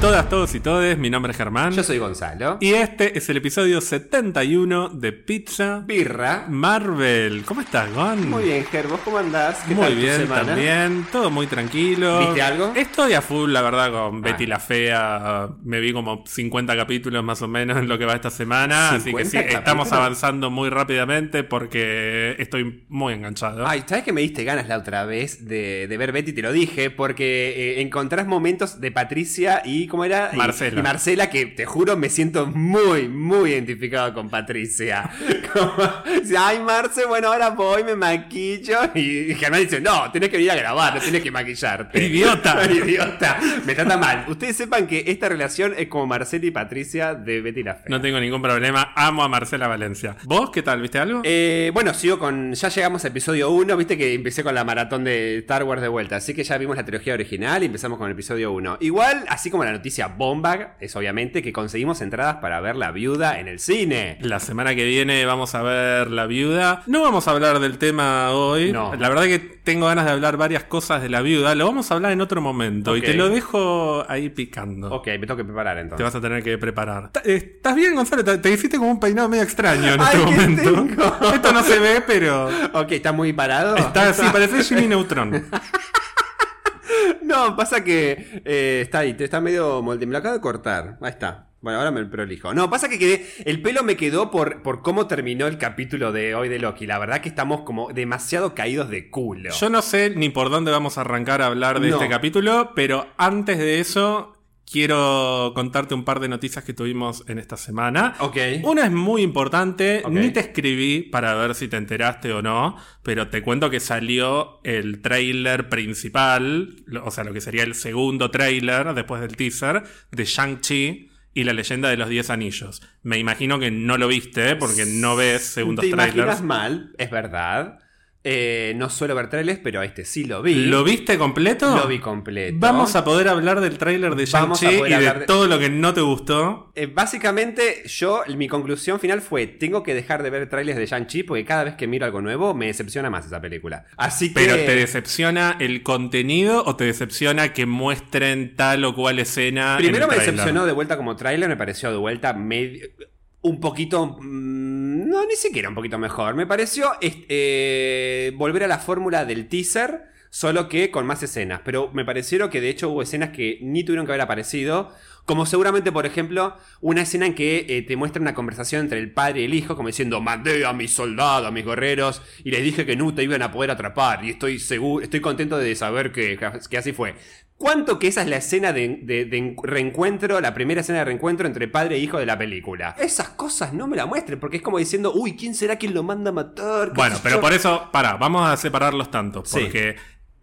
todas, todos y todes. Mi nombre es Germán. Yo soy Gonzalo. Y este es el episodio 71 de Pizza Birra. Marvel. ¿Cómo estás, Gon? Muy bien, Ger, ¿vos cómo andás? ¿Qué Muy tal tu bien, semana? también. Todo muy tranquilo. ¿Viste algo? Estoy a full, la verdad, con Betty Ah. la Fea. Me vi como 50 capítulos más o menos en lo que va esta semana. Así que sí, 50 estamos avanzando muy rápidamente porque estoy muy enganchado. Ay, ¿sabes que me diste ganas la otra vez de, de ver Betty? Te lo dije, porque eh, encontrás momentos de Patricia y, ¿cómo era? Y- Marcela. Y, Marcela, que te juro me siento muy, muy identificado con Patricia. Como, ay, Marce, bueno, ahora voy, me maquillo. Y Germán dice, no, tenés que venir a grabar, no tenés que maquillarte. Idiota. Idiota. Me trata mal. Ustedes sepan que esta relación es como Marcela y Patricia de Betty la Fea. No tengo ningún problema. Amo a Marcela Valencia. ¿Vos qué tal? ¿Viste algo? Eh, bueno, sigo con. Ya llegamos a episodio 1. Viste que empecé con la maratón de Star Wars de vuelta. Así que ya vimos la trilogía original y empezamos con el episodio 1. Igual, así como la noticia bomba, es obviamente que conseguimos entradas para ver La Viuda en el cine. La semana que viene vamos a ver La Viuda. No vamos a hablar del tema hoy. No. La verdad que tengo ganas de hablar varias cosas de La Viuda. Lo vamos a hablar en otro momento. Y te lo dejo ahí picando. Ok, me tengo que preparar Te entonces. vas a tener que preparar. Eh, ¿Estás bien, Gonzalo? Te, te hiciste como un peinado medio extraño en este ¿qué momento. tengo? Esto no se ve, pero Ok, ¿está muy parado? está así, parece Jimmy Neutron. No, pasa que eh, está ahí, está medio molde. Me lo acabo de cortar. Ahí está. Bueno, ahora me prolijo. No, pasa que quedé. El pelo me quedó por, por cómo terminó el capítulo de hoy de Loki. La verdad que estamos como demasiado caídos de culo. Yo no sé ni por dónde vamos a arrancar a hablar de No. este capítulo, pero antes de eso quiero contarte un par de noticias que tuvimos en esta semana. Ok. Una es muy importante, ni te escribí para ver si te enteraste o no, pero te cuento que salió el tráiler principal, o sea, lo que sería el segundo tráiler después del teaser de Shang-Chi y la leyenda de los 10 anillos. Me imagino que no lo viste porque no ves segundos Te trailers. mal, es verdad. Eh, no suelo ver trailers, pero a este sí lo vi. ¿Lo viste completo? Lo vi completo. Vamos a poder hablar del tráiler de Shang-Chi y de todo lo que no te gustó. Eh, básicamente, yo, mi conclusión final fue: tengo que dejar de ver trailers de Shang-Chi porque cada vez que miro algo nuevo me decepciona más esa película. Así que. ¿Pero te decepciona el contenido o te decepciona que muestren tal o cual escena? Primero en el me decepcionó de vuelta como tráiler, me pareció de vuelta medio, un poquito... mm, no, ni siquiera un poquito mejor. Me pareció eh, volver a la fórmula del teaser, solo que con más escenas. Pero me parecieron que de hecho hubo escenas que ni tuvieron que haber aparecido. Como seguramente, por ejemplo, una escena en que eh, te muestra una conversación entre el padre y el hijo, como diciendo, mandé a mis soldados, a mis guerreros, y les dije que no te iban a poder atrapar, y estoy seguro, estoy contento de saber que, que así fue. ¿Cuánto que esa es la escena de, de- de reencuentro, la primera escena de reencuentro entre padre e hijo de la película? Esas cosas no me la muestren, porque es como diciendo, uy, ¿quién será quien lo manda a matar? ¿Qué Bueno, pero yo? por eso, pará, vamos a separar los tantos. Sí.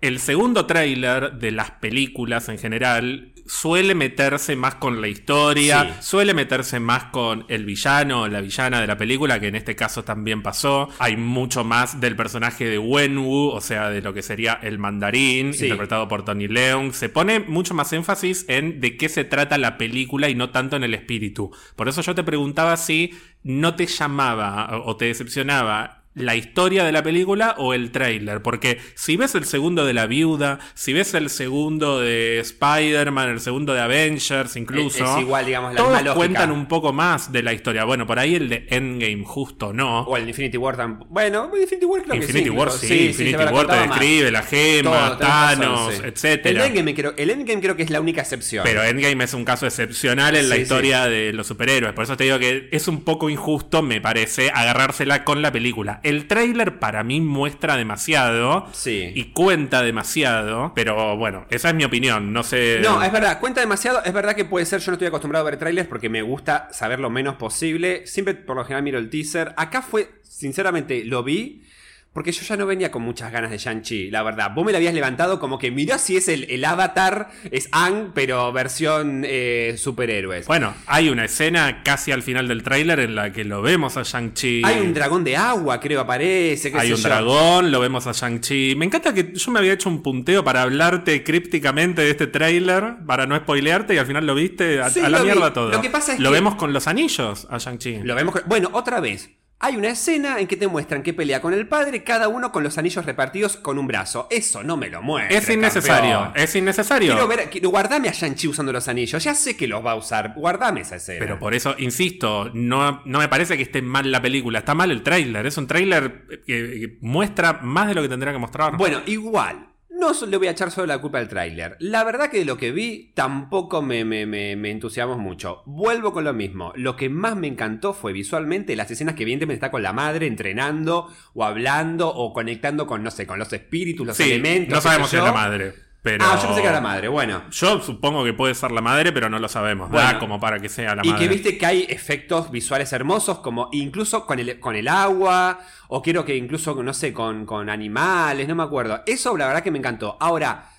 El segundo tráiler de las películas en general suele meterse más con la historia, Sí. suele meterse más con el villano o la villana de la película, que en este caso también pasó. Hay mucho más del personaje de Wenwu, o sea, de lo que sería el mandarín, Sí. interpretado por Tony Leung. Se pone mucho más énfasis en de qué se trata la película y no tanto en el espíritu. Por eso yo te preguntaba si no te llamaba o te decepcionaba la historia de la película o el tráiler, porque si ves el segundo de La Viuda, si ves el segundo de Spider-Man, el segundo de Avengers incluso, Es- es igual, digamos, la misma todos lógica. cuentan un poco más de la historia. Bueno, por ahí el de Endgame justo no. O el Infinity War tampoco. Bueno, Infinity War creo Infinity que sí. War sí, Infinity me War te contaba más. describe la gema, Todo, Thanos, sí. El etcétera. Endgame, creo, el Endgame creo que es la única excepción. Pero Endgame es un caso excepcional en la Sí, historia de los superhéroes. Por eso te digo que es un poco injusto, me parece, agarrársela con la película. El tráiler para mí muestra demasiado Sí. y cuenta demasiado. Pero bueno, esa es mi opinión. No sé. No, es verdad, cuenta demasiado. Es verdad que puede ser, yo no estoy acostumbrado a ver trailers porque me gusta saber lo menos posible. Siempre por lo general miro el teaser. Acá fue, sinceramente, lo vi. Porque yo ya no venía con muchas ganas de Shang-Chi, la verdad. Vos me la habías levantado como que mirá si es el, el avatar, es Ang, pero versión eh, superhéroes. Bueno, hay una escena casi al final del tráiler en la que lo vemos a Shang-Chi. Hay un dragón de agua, creo, aparece. qué Hay sé un yo. dragón, lo vemos a Shang-Chi. Me encanta que yo me había hecho un punteo para hablarte crípticamente de este tráiler, para no spoilearte, y al final lo viste a, Sí, a la vi. mierda todo. Lo que pasa es lo que- vemos con los anillos a Shang-Chi. Lo vemos. con- Bueno, otra vez. Hay una escena en que te muestran que pelea con el padre, cada uno con los anillos repartidos con un brazo. Eso no me lo muestra. Es innecesario, campeón. es innecesario. Quiero ver, quiero- guardame a Shang-Chi usando los anillos. Ya sé que los va a usar. Guardame esa escena. Pero por eso, insisto, no, no me parece que esté mal la película, está mal el tráiler. Es un tráiler que, que muestra más de lo que tendría que mostrar. Bueno, igual. No le voy a echar solo la culpa al tráiler. La verdad que de lo que vi tampoco me, me, me, me entusiasmó mucho. Vuelvo con lo mismo. Lo que más me encantó fue visualmente las escenas que evidentemente está con la madre entrenando o hablando o conectando con, no sé, con los espíritus, los sí, elementos. no sabemos si es la madre. Pero... Ah, yo pensé que era la madre. Bueno. Yo supongo que puede ser la madre, pero no lo sabemos. Bueno. Da como para que sea la Y madre. que viste que hay efectos visuales hermosos, como incluso con el, con el agua, o quiero que incluso, no sé, con, con animales, no me acuerdo. Eso la verdad que me encantó. Ahora,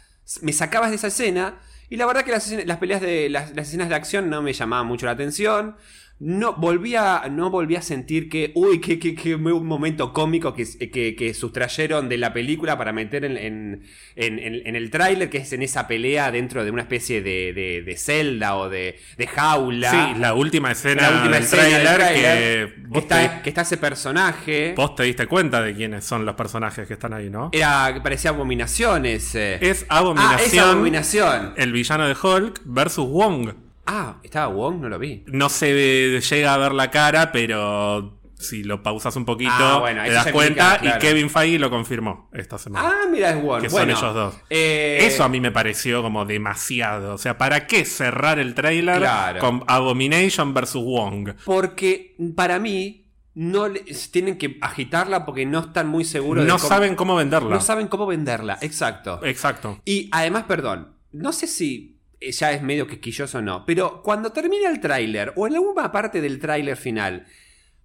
me sacabas de esa escena, y la verdad que las, las peleas de las, las escenas de acción no me llamaban mucho la atención. No volvía, no volví a sentir que, uy, que, que, que un momento cómico que, que, que sustrayeron de la película para meter en, en, en- el tráiler, que es en esa pelea dentro de una especie de, de, de celda o de, de jaula. Sí, la última escena La última del tráiler que está, te, que está ese personaje. vos te diste cuenta de quiénes son los personajes que están ahí, ¿no? Era parecía abominaciones. eh. Es ah, Abominación, esa abominación. el villano de Hulk versus Wong. Ah, estaba Wong, no lo vi. No se llega a ver la cara, pero si lo pausas un poquito, Ah, bueno, te das cuenta claro. y Kevin Feige lo confirmó esta semana. Ah, mira, es Wong. que son ellos dos. eh, Eso a mí me pareció como demasiado. O sea, ¿para qué cerrar el trailer Claro. con Abomination versus Wong? Porque para mí no le- tienen que agitarla porque no están muy seguros No de cómo, saben cómo venderla. no saben cómo venderla. Exacto. Exacto. Y además, perdón, no sé si ya es medio quisquilloso no, pero cuando termina el tráiler o en alguna parte del tráiler final,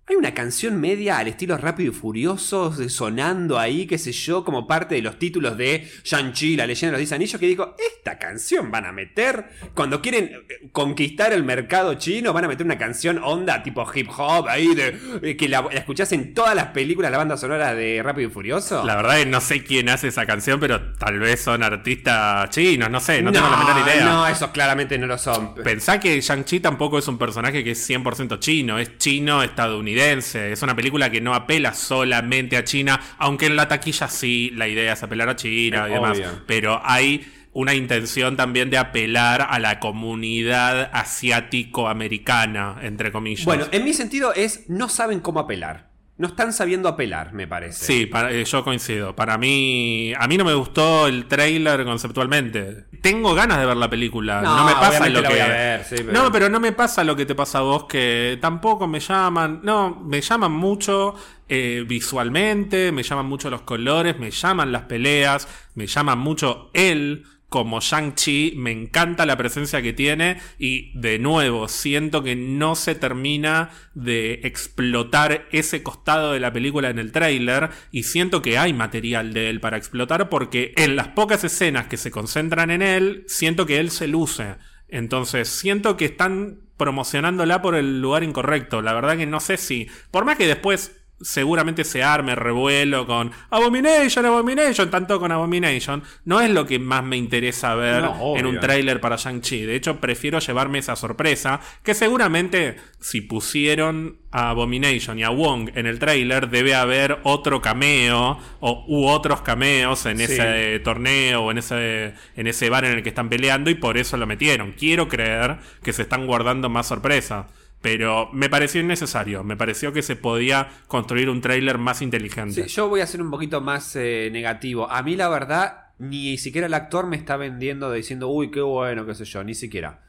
hay una canción media al estilo rápido y furioso sonando ahí, qué sé yo, como parte de los títulos de Shang-Chi, la leyenda de los 10 anillos, que digo, esta canción van a meter cuando quieren eh, conquistar el mercado chino, van a meter una canción onda tipo hip hop ahí, de, eh, que la, la escuchás en todas las películas, la banda sonora de Rápido y Furioso. La verdad es que no sé quién hace esa canción, pero tal vez son artistas chinos, no sé, no, tengo la menor idea. No, esos claramente no lo son. Pensá que Shang-Chi tampoco es un personaje que es 100% chino, es chino estadounidense. Es una película que no apela solamente a China, aunque en la taquilla sí, la idea es apelar a China y Eh, demás. obvio. Pero hay una intención también de apelar a la comunidad asiático-americana, entre comillas. Bueno, en mi sentido es no saben cómo apelar. No están sabiendo apelar, me parece. Sí, para- eh, yo coincido. Para mí, a mí no me gustó el trailer conceptualmente. Tengo ganas de ver la película. No, No, me pasa lo que. voy a ver, sí, pero- No, pero no me pasa lo que te pasa a vos, que tampoco me llaman. No, me llaman mucho eh, visualmente, me llaman mucho los colores, me llaman las peleas, me llaman mucho él. Como Shang-Chi, me encanta la presencia que tiene y de nuevo siento que no se termina de explotar ese costado de la película en el tráiler y siento que hay material de él para explotar porque en las pocas escenas que se concentran en él, siento que él se luce. Entonces siento que están promocionándola por el lugar incorrecto. La verdad que no sé si, por más que después seguramente se arme revuelo con Abomination, Abomination, tanto con Abomination, no es lo que más me interesa ver No, en un tráiler para Shang-Chi. De hecho, prefiero llevarme esa sorpresa, que seguramente si pusieron a Abomination y a Wong en el tráiler, debe haber otro cameo o, u otros cameos en Sí. ese torneo o en ese, en ese bar en el que están peleando y por eso lo metieron. Quiero creer que se están guardando más sorpresa. Pero me pareció innecesario, me pareció que se podía construir un tráiler más inteligente. Sí, yo voy a ser un poquito más eh, negativo. A mí, la verdad, ni siquiera el actor me está vendiendo diciendo, uy, qué bueno, qué sé yo, ni siquiera.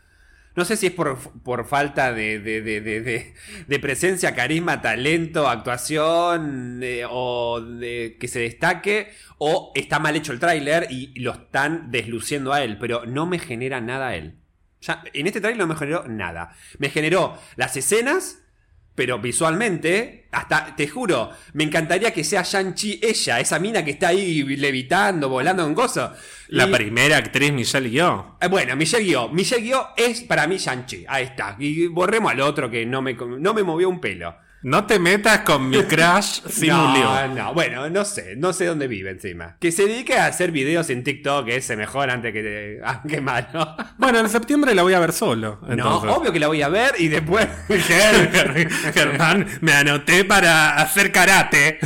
No sé si es por, por falta de, de- de- de- presencia, carisma, talento, actuación, o de que se destaque, o está mal hecho el tráiler y lo están desluciendo a él, pero no me genera nada a él. Ya, en este tráiler no me generó nada. Me generó las escenas, pero visualmente, hasta, te juro, me encantaría que sea Shang-Chi ella, esa mina que está ahí levitando, volando con cosas. La Y- primera actriz, Michelle Yeoh. eh, Bueno, Michelle Yeoh. Michelle Yeoh es para mí Shang-Chi. Ahí está. Y borremos al otro que no me, no me movió un pelo. No te metas con mi crush Simulió. No, no, bueno, no sé, no sé dónde vive encima. Que se dedique a hacer videos en TikTok, que ese mejor antes que. Ah, qué malo. Bueno, en septiembre la voy a ver solo. No, entonces. obvio que la voy a ver y después. Germán, me anoté para hacer karate.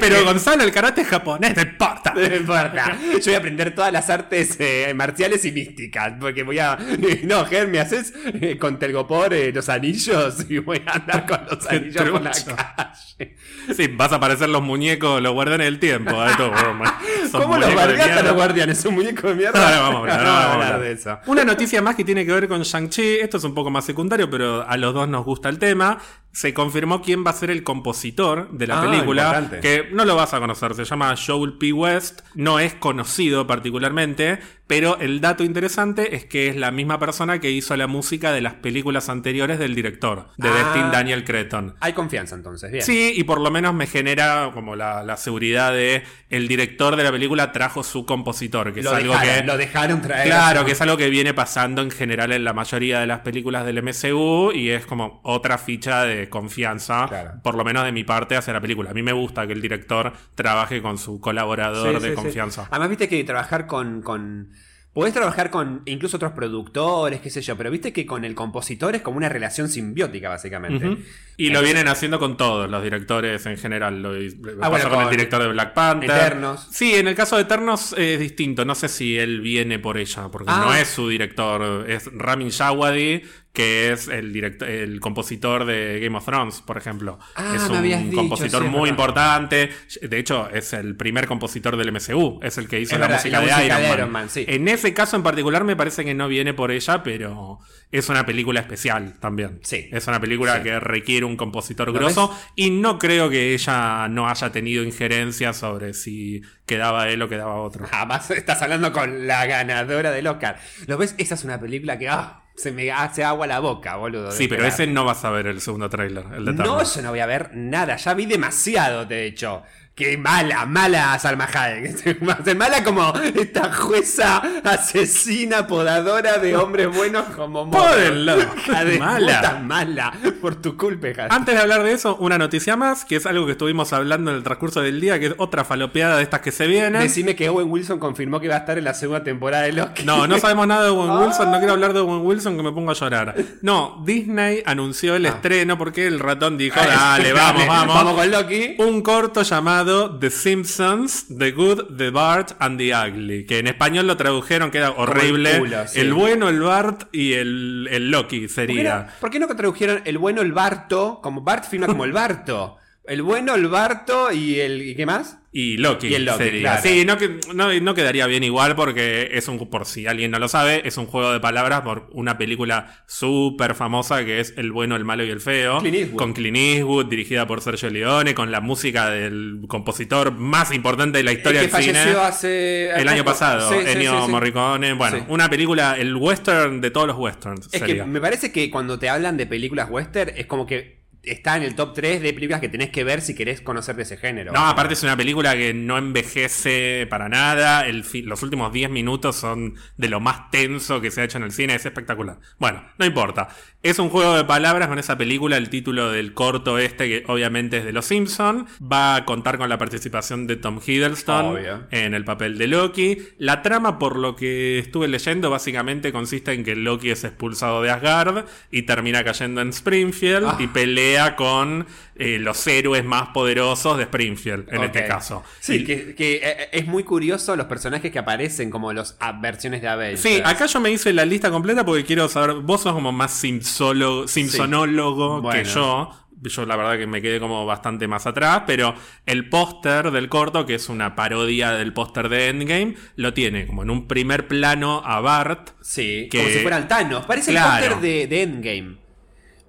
Pero Gonzalo, el karate es japonés, no importa. No importa. Yo voy a aprender todas las artes eh, marciales y místicas. Porque voy a. No, Ger, me haces eh, con Telgopor eh, los anillos y voy a andar con los anillos por la calle. Sí, vas a aparecer los muñecos, los guardianes del tiempo. ¿eh? Todo, ¿Cómo los guardianes los guardianes? ¿Un muñeco de mierda? Ahora vamos a hablar, No, ahora vamos a hablar. de eso. Una noticia más que tiene que ver con Shang-Chi. Esto es un poco más secundario, pero a los dos nos gusta el tema. Se confirmó quién va a ser el compositor de la Ah, película. importante. Que no lo vas a conocer. Se llama Joel P. West. No es conocido particularmente. Pero el dato interesante es que es la misma persona que hizo la música de las películas anteriores del director, de Ah. Destin Daniel Cretton. Hay confianza entonces, bien. Sí, y por lo menos me genera como la, la seguridad de el director de la película trajo su compositor, que lo, es algo dejaron, que lo dejaron traer. Claro, que es algo que viene pasando en general en la mayoría de las películas del MCU y es como otra ficha de confianza, Claro. por lo menos de mi parte, hacia la película. A mí me gusta que el director trabaje con su colaborador Sí, de sí, sí. confianza. Además, viste que trabajar con. con... Podés trabajar con incluso otros productores, qué sé yo, pero viste que con el compositor es como una relación simbiótica, básicamente. Y lo vienen haciendo con todos los directores en general. Lo, lo Ah, bueno, con el director de Black Panther. Eternos. Sí, en el caso de Eternos es distinto. No sé si él viene por ella, porque Ah. no es su director. Es Ramin Djawadi, que es el, director, el compositor de Game of Thrones, por ejemplo. Ah, es un dicho, compositor sí, muy verdad. importante. De hecho, es el primer compositor del MCU. Es el que hizo la verdad, música, la de, Iron, de Man. Iron Man, sí. En ese caso en particular me parece que no viene por ella, pero es una película especial también. Sí. Es una película que requiere un compositor ¿Lo grosso y no creo que ella no haya tenido injerencia sobre si quedaba él o quedaba otro. Jamás estás hablando con la ganadora del Oscar. ¿Lo ves? Esa es una película que ah, se me hace agua la boca, boludo. Sí, pero esperar. ese no vas a ver el segundo tráiler, el de No, yo no voy a ver nada. Ya vi demasiado, de hecho. Qué mala, mala Salma Hayek. Mala como esta jueza asesina, podadora de hombres buenos como de Mala. mala. Por tu culpa. Antes de hablar de eso, una noticia más, que es algo que estuvimos hablando en el transcurso del día, que es otra falopeada de estas que se vienen. Decime que Owen Wilson confirmó que va a estar en la segunda temporada de Loki. No, no sabemos nada de Owen Ah. Wilson, no quiero hablar de Owen Wilson que me pongo a llorar. No, Disney anunció el estreno porque el ratón dijo, dale, vamos, vamos. Vamos con Loki. Un corto llamado The Simpsons, The Good, The Bart and the Ugly, que en español lo tradujeron, queda horrible. el culo, sí. bueno, el Bart y el, el Loki ¿Por qué, no, sería. por qué no tradujeron el bueno, el Barto? Como Bart firma como el Barto. El bueno, el Barto y el. ¿Y qué más? Y Loki, Y el Loki, sería. claro. Sí, no, no, no quedaría bien igual porque es un, por si alguien no lo sabe, es un juego de palabras por una película súper famosa que es El bueno, el malo y el feo. Clint Eastwood. Con Clint Eastwood, dirigida por Sergio Leone, con la música del compositor más importante de la historia que del cine. hace. El año pasado, Sí, Ennio sí. Morricone. Bueno, Sí. una película, el western de todos los westerns. Es sería. que me parece que cuando te hablan de películas western, es como que está en el top 3 de películas que tenés que ver si querés conocer de ese género. No, aparte es una película que no envejece para nada. El los últimos 10 minutos son de lo más tenso que se ha hecho en el cine. Es espectacular. Bueno, no importa. Es un juego de palabras con esa película. El título del corto este, que obviamente es de Los Simpson, va a contar con la participación de Tom Hiddleston Obvio. en el papel de Loki. La trama, por lo que estuve leyendo, básicamente consiste en que Loki es expulsado de Asgard y termina cayendo en Springfield Ah. y pelea con eh, los héroes más poderosos de Springfield, en este caso. Sí, Y- que, que, eh, es muy curioso los personajes que aparecen como los ah, versiones de Avengers. Sí, acá yo me hice la lista completa porque quiero saber, vos sos como más simpsólogo, simpsonólogo que Bueno. yo. Yo la verdad que me quedé como bastante más atrás, pero el póster del corto, que es una parodia del póster de Endgame, lo tiene como en un primer plano a Bart. Sí, que- como si fueran Thanos. Parece Claro. el póster de, de Endgame.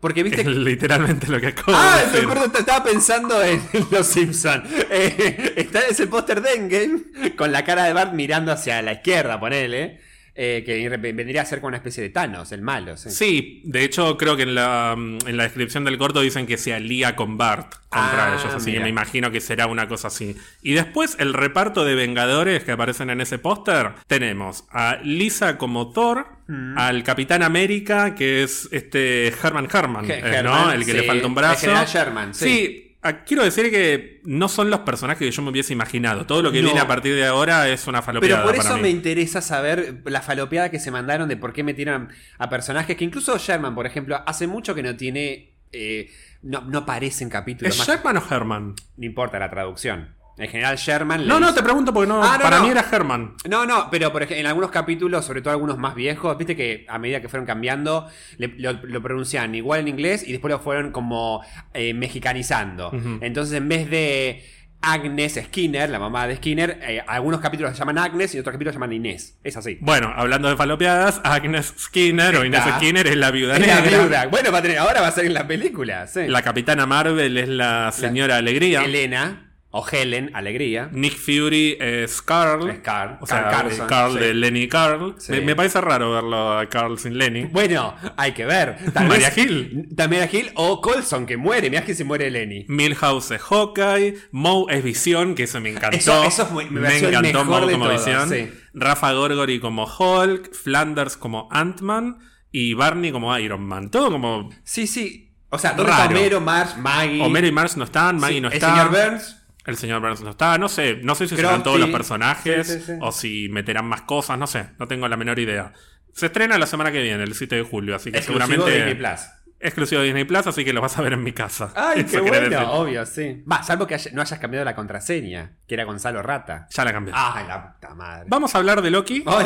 Porque viste Es literalmente lo que acabo Ah, de me decir. acuerdo, estaba pensando en Los Simpsons. está, es el póster de Endgame con la cara de Bart mirando hacia la izquierda, ponele. Eh, que vendría a ser como una especie de Thanos, el malo. Sí, Sí, de hecho creo que en la, en la descripción del corto dicen que se alía con Bart contra Ah, ellos, así que me imagino que será una cosa así. Y después el reparto de Vengadores que aparecen en ese póster, tenemos a Lisa como Thor, Mm. al Capitán América, que es este Herman Herman, eh, ¿no? El que sí, le falta un el brazo. general Sherman, sí. sí. Ah, Quiero decir que no son los personajes que yo me hubiese imaginado. Todo lo que No. viene a partir de ahora es una falopeada Pero por para eso mí. me interesa saber la falopeada que se mandaron de por qué metieron a personajes que incluso Sherman, por ejemplo, hace mucho que no tiene. eh, no, no aparece en capítulos ¿Es más. Sherman o Herman? No importa la traducción. En general, Sherman. No, no, te pregunto porque no, Ah, no, para no. mí era Herman. No, no, pero por ejemplo, en algunos capítulos, sobre todo algunos más viejos, viste que a medida que fueron cambiando, le- lo, lo pronunciaban igual en inglés y después lo fueron como eh, mexicanizando. Entonces, en vez de Agnes Skinner, la mamá de Skinner, eh, algunos capítulos se llaman Agnes y otros capítulos se llaman Inés. Es así. Bueno, hablando de falopeadas, Agnes Skinner o Inés. Skinner es la viuda Es la viuda. Bueno, va a tener- ahora va a ser en la película. sí. La capitana Marvel es la señora Alegría. Helena o Helen, Alegría. Nick Fury es Carl. Es Carl. O sea, Carl Carlson, Carl sí. de Lenny Carl. Sí. Me, me parece raro verlo a Carl sin Lenny. Bueno, hay que ver. Tal María vez- Hill. También Hill o Colson, que muere. Mirá que se muere Lenny. Milhouse es Hawkeye. Moe es Visión, que eso me encantó. Eso- eso es muy- me el mejor Moe como Visión. sí. Rafa Gorgori como Hulk. Flanders como Ant-Man. Y Barney como Iron Man. Todo como. Sí, sí. O sea, ¿dónde Homero, Marge, Maggie? Homero y Marge no están, Maggie no el está. señor Burns. El señor Burns no está, no sé, no sé si Crofty. serán todos los personajes Sí, sí, sí. o si meterán más cosas, no sé, no tengo la menor idea. Se estrena la semana que viene, el 7 de julio, así que Exclusivo seguramente Disney Plus. exclusivo de Disney Plus, así que lo vas a ver en mi casa. Ay, Eso qué bueno. decir. Obvio, sí. Va, salvo que no hayas cambiado la contraseña, que era Gonzalo Rata. Ya la cambié. Ay, la puta madre. Vamos a hablar de Loki, Ay,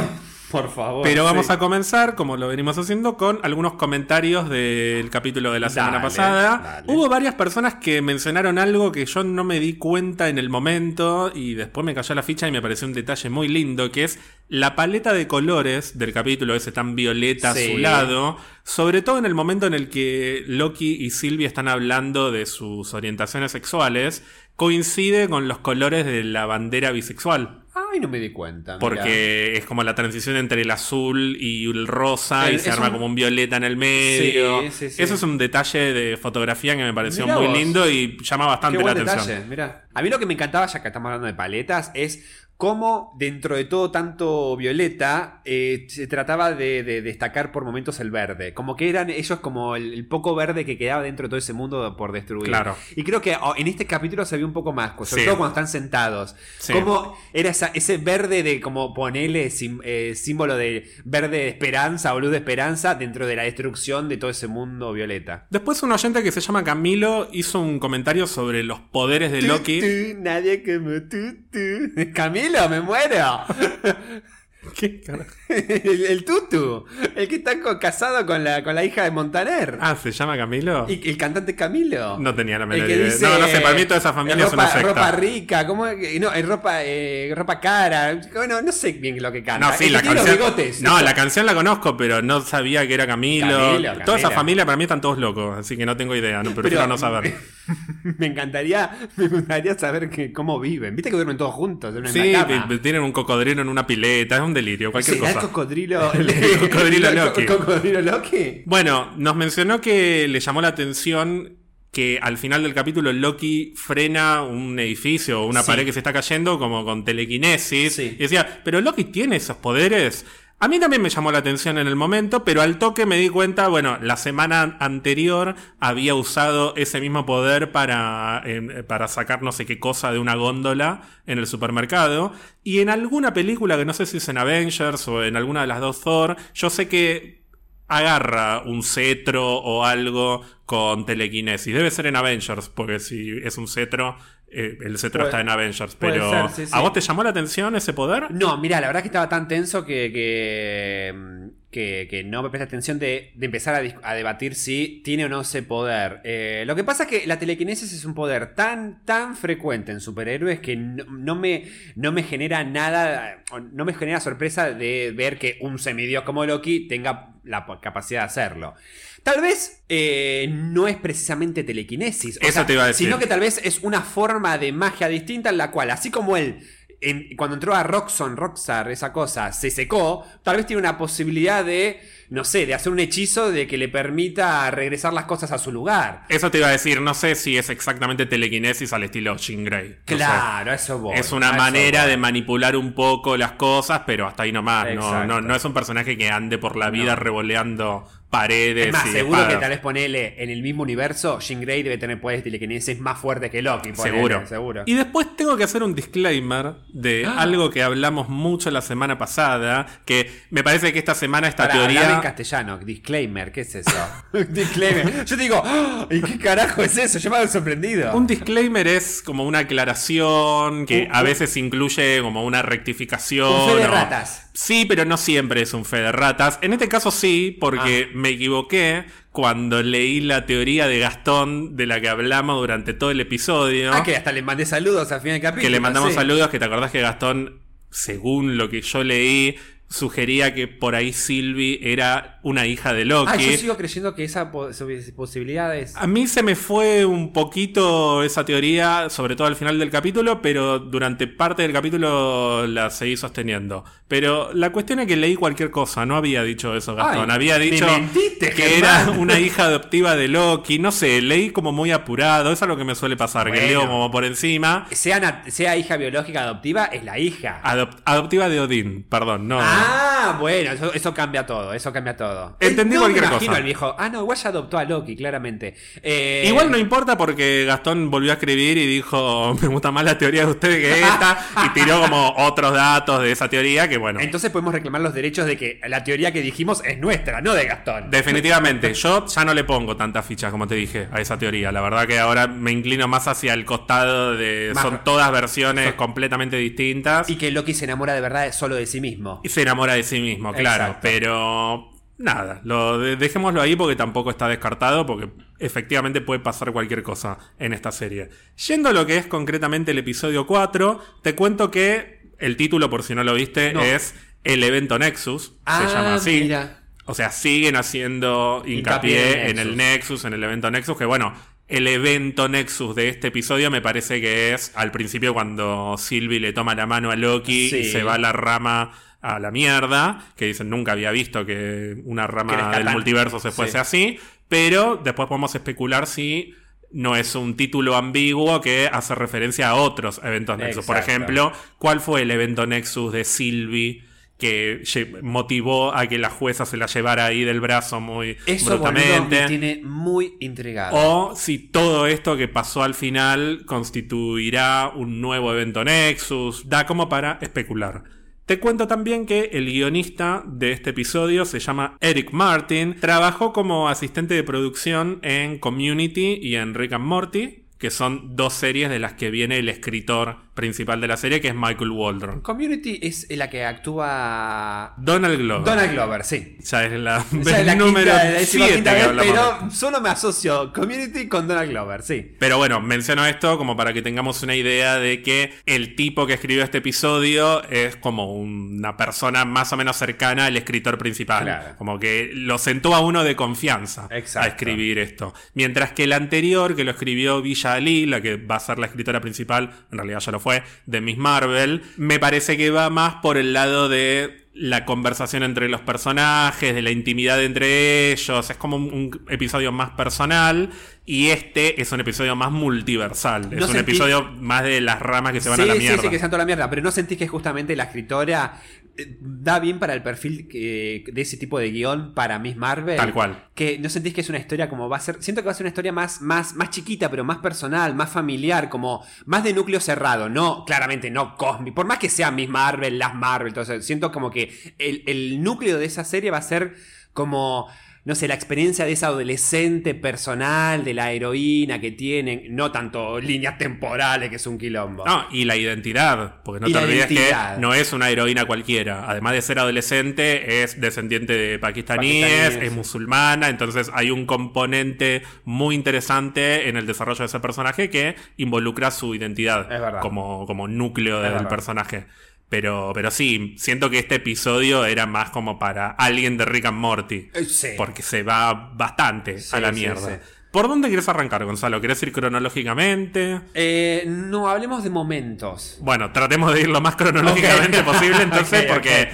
por favor. pero vamos sí. a comenzar, como lo venimos haciendo, con algunos comentarios del capítulo de la semana Dale, pasada. dale. Hubo varias personas que mencionaron algo que yo no me di cuenta en el momento y después me cayó la ficha y me pareció un detalle muy lindo, que es la paleta de colores del capítulo ese tan violeta Sí. azulado, sobre todo en el momento en el que Loki y Sylvie están hablando de sus orientaciones sexuales, coincide con los colores de la bandera bisexual. Ay, no me di cuenta. Porque es como la transición entre el azul y el rosa y se arma un- como un violeta en el medio. Sí, sí, sí. Eso es un detalle de fotografía que me pareció Mirá muy vos. lindo y llama Qué bastante la atención. mira. A mí lo que me encantaba, ya que estamos hablando de paletas, es cómo dentro de todo tanto violeta eh, se trataba de, de destacar por momentos el verde. Como que eran ellos como el, el poco verde que quedaba dentro de todo ese mundo por destruir. Claro. Y creo que oh, en este capítulo se vio un poco más, sobre Sí. todo cuando están sentados. Sí. Cómo era esa- ese verde de como ponerle sim- eh, símbolo de verde de esperanza o luz de esperanza dentro de la destrucción de todo ese mundo violeta. Después un oyente que se llama Camilo hizo un comentario sobre los poderes de Loki. tu, nadie como tú, tú. Camilo, me muero. ¿Qué carajo? El, el tutu. El que está co- casado con la, con la hija de Montaner. Ah, ¿se llama Camilo? Y el cantante Camilo. No tenía la menor idea. no, no sé, para mí toda esa familia es ropa, una secta. ropa rica, ¿cómo es No, es ropa, eh, ropa cara. Bueno, no sé bien lo que canta. No, sí, El la canción. los bigotes. No, la canción la conozco, pero no sabía que era Camilo. Camilo, Toda esa familia para mí están todos locos, así que no tengo idea, no prefiero Pero- no saber. me encantaría, me gustaría saber que, cómo viven. Viste que duermen todos juntos en una Sí, cama. tienen un cocodrilo en una pileta, es un delirio, cualquier ¿Será el cosa. cocodrilo, El cocodrilo Loki. ¿El cocodrilo Loki? Bueno, nos mencionó que le llamó la atención que al final del capítulo Loki frena un edificio o una Sí. pared que se está cayendo como con telequinesis. Sí. Y decía, pero Loki tiene esos poderes. A mí también me llamó la atención en el momento, pero al toque me di cuenta, bueno, la semana anterior había usado ese mismo poder para, eh, para sacar no sé qué cosa de una góndola en el supermercado. Y en alguna película, que no sé si es en Avengers o en alguna de las dos Thor, yo sé que agarra un cetro o algo con telequinesis. Debe ser en Avengers, porque si es un cetro, eh, el cetro Puede- está en Avengers. Pero, ser, sí, sí. ¿a vos te llamó la atención ese poder? No, mira, la verdad que estaba tan tenso que, que, que, que no me presté atención de, de empezar a, debatir si tiene o no ese poder. Eh, lo que pasa es que la telequinesis es un poder tan, tan frecuente en superhéroes que no, no me, no me genera nada, no me genera sorpresa de ver que un semidios como Loki tenga la capacidad de hacerlo. Tal vez eh, no es precisamente telequinesis. o Eso sea, te iba a decir. Sino que tal vez es una forma de magia distinta en la cual, así como él en- cuando entró a Roxxon, Rockstar, esa cosa, se secó, tal vez tiene una posibilidad de, no sé, de hacer un hechizo de que le permita regresar las cosas a su lugar. Eso te iba a decir, no sé si es exactamente telequinesis al estilo Jean Grey. No. Claro, eso voy. Es una manera voy. de manipular un poco las cosas, pero hasta ahí nomás. No, no, no es un personaje que ande por la vida revoleando paredes Es más, y seguro que tal vez ponele en el mismo universo, Jean Grey debe tener poderes de telequinesis más fuertes que Loki. ponele, Seguro. seguro. Y después tengo que hacer un disclaimer de Ah. algo que hablamos mucho la semana pasada, que me parece que esta semana esta Pará, hablame en teoría... castellano, disclaimer, ¿qué es eso? disclaimer. Yo te digo, "Ah, ¿y qué carajo es eso? Yo me hago sorprendido. Un disclaimer es como una aclaración que a veces incluye como una rectificación. Un fe de o- ratas. Sí, pero no siempre es un fe de ratas. En este caso sí, porque Ah. me equivoqué cuando leí la teoría de Gastón de la que hablamos durante todo el episodio. Ah, que hasta le mandé saludos al final del capítulo. que le mandamos sí. saludos, que te acordás que Gastón, según lo que yo leí, sugería que por ahí Sylvie era una hija de Loki. Ah, yo sigo creyendo que esa po- posibilidad es. A mí se me fue un poquito esa teoría, sobre todo al final del capítulo, pero durante parte del capítulo la seguí sosteniendo. Pero la cuestión es que leí cualquier cosa, no había dicho eso Gastón, Ay, había dicho mentiste, que Germán. era una hija adoptiva de Loki, no sé, leí como muy apurado, eso es lo que me suele pasar, que leo como por encima. Sea, hija biológica adoptiva, es la hija. Adop- adoptiva de Odín, perdón, no. Ah, bueno, eso, eso cambia todo, eso cambia todo. Entendí no cualquier me imagino cosa. al viejo. Ah, no, igual ya adoptó a Loki, claramente. Eh, Igual no importa porque Gastón volvió a escribir y dijo, me gusta más la teoría de ustedes que esta, y tiró como otros datos de esa teoría que bueno. Entonces podemos reclamar los derechos de que la teoría que dijimos es nuestra, no de Gastón. Definitivamente, yo ya no le pongo tantas fichas como te dije a esa teoría. La verdad que ahora me inclino más hacia el costado de... Más- son todas versiones son- completamente distintas. Y que Loki se enamora de verdad solo de sí mismo. Y se enamora de sí mismo, claro. Exacto. Pero nada, lo de- dejémoslo ahí porque tampoco está descartado, porque efectivamente puede pasar cualquier cosa en esta serie. Yendo a lo que es concretamente el episodio 4, te cuento que el título, por si no lo viste, No. es El evento Nexus. Ah, se llama así. mira. O sea, siguen haciendo hincapié, Hincapié en en el Nexus, en el evento Nexus, que bueno, el evento Nexus de este episodio me parece que es al principio cuando Sylvie le toma la mano a Loki Sí. y se va la rama a la mierda, que dicen nunca había visto que una rama del multiverso se fuese Sí. así, pero después podemos especular si no es un título ambiguo que hace referencia a otros eventos Nexus. Por ejemplo, ¿cuál fue el evento Nexus de Sylvie? que motivó a que la jueza se la llevara ahí del brazo muy Eso, boludo, brutamente. me tiene muy intrigado. O si todo esto que pasó al final constituirá un nuevo evento Nexus, da como para especular. Te cuento también que el guionista de este episodio se llama Eric Martin, trabajó como asistente de producción en Community y en Rick and Morty, que son dos series de las que viene el escritor principal de la serie, que es Michael Waldron. Community es la que actúa. Donald Glover. Donald Glover, sí. Ya es la, es la número quinta- la décima 7 quinta que vez, hablamos. pero solo me asocio Community con Donald Glover, sí. Pero bueno, menciono esto como para que tengamos una idea de que el tipo que escribió este episodio es como una persona más o menos cercana al escritor principal. Claro. Como que lo sentó a uno de confianza Exacto. a escribir esto. Mientras que el anterior, que lo escribió Villa Ali, la que va a ser la escritora principal, en realidad ya lo fue, de Miss Marvel, me parece que va más por el lado de la conversación entre los personajes, de la intimidad entre ellos, es como un, un episodio más personal y este es un episodio más multiversal, es un episdio más de las ramas que se van sí, a la sí, mierda. sí, que se toda la mierda. Pero no sentís que justamente la escritora da bien para el perfil que- de ese tipo de guion para Miss Marvel. Tal cual. Que no sentís que es una historia como va a ser. Siento que va a ser una historia más, más, más chiquita, pero más personal, más familiar, como más de núcleo cerrado. No, claramente no cósmico. Por más que sea Miss Marvel, las Marvel, eso, siento como que el, el núcleo de esa serie va a ser como. No sé, la experiencia de esa adolescente personal, de la heroína que tienen, no tanto líneas temporales, que es un quilombo. No, y la identidad, porque no Y te olvides identidad. que no es una heroína cualquiera. Además de ser adolescente, es descendiente de pakistaníes, Pakistaníes. es musulmana, entonces hay un componente muy interesante en el desarrollo de ese personaje que involucra su identidad como, como núcleo Es del verdad. personaje. Pero, pero sí, siento que este episodio era más como para alguien de Rick and Morty. Eh, sí. Porque se va bastante Sí, a la mierda. sí. ¿Por dónde quieres arrancar, Gonzalo? ¿Querés ir cronológicamente? Eh, no hablemos de momentos. Bueno, tratemos de ir lo más cronológicamente posible entonces, porque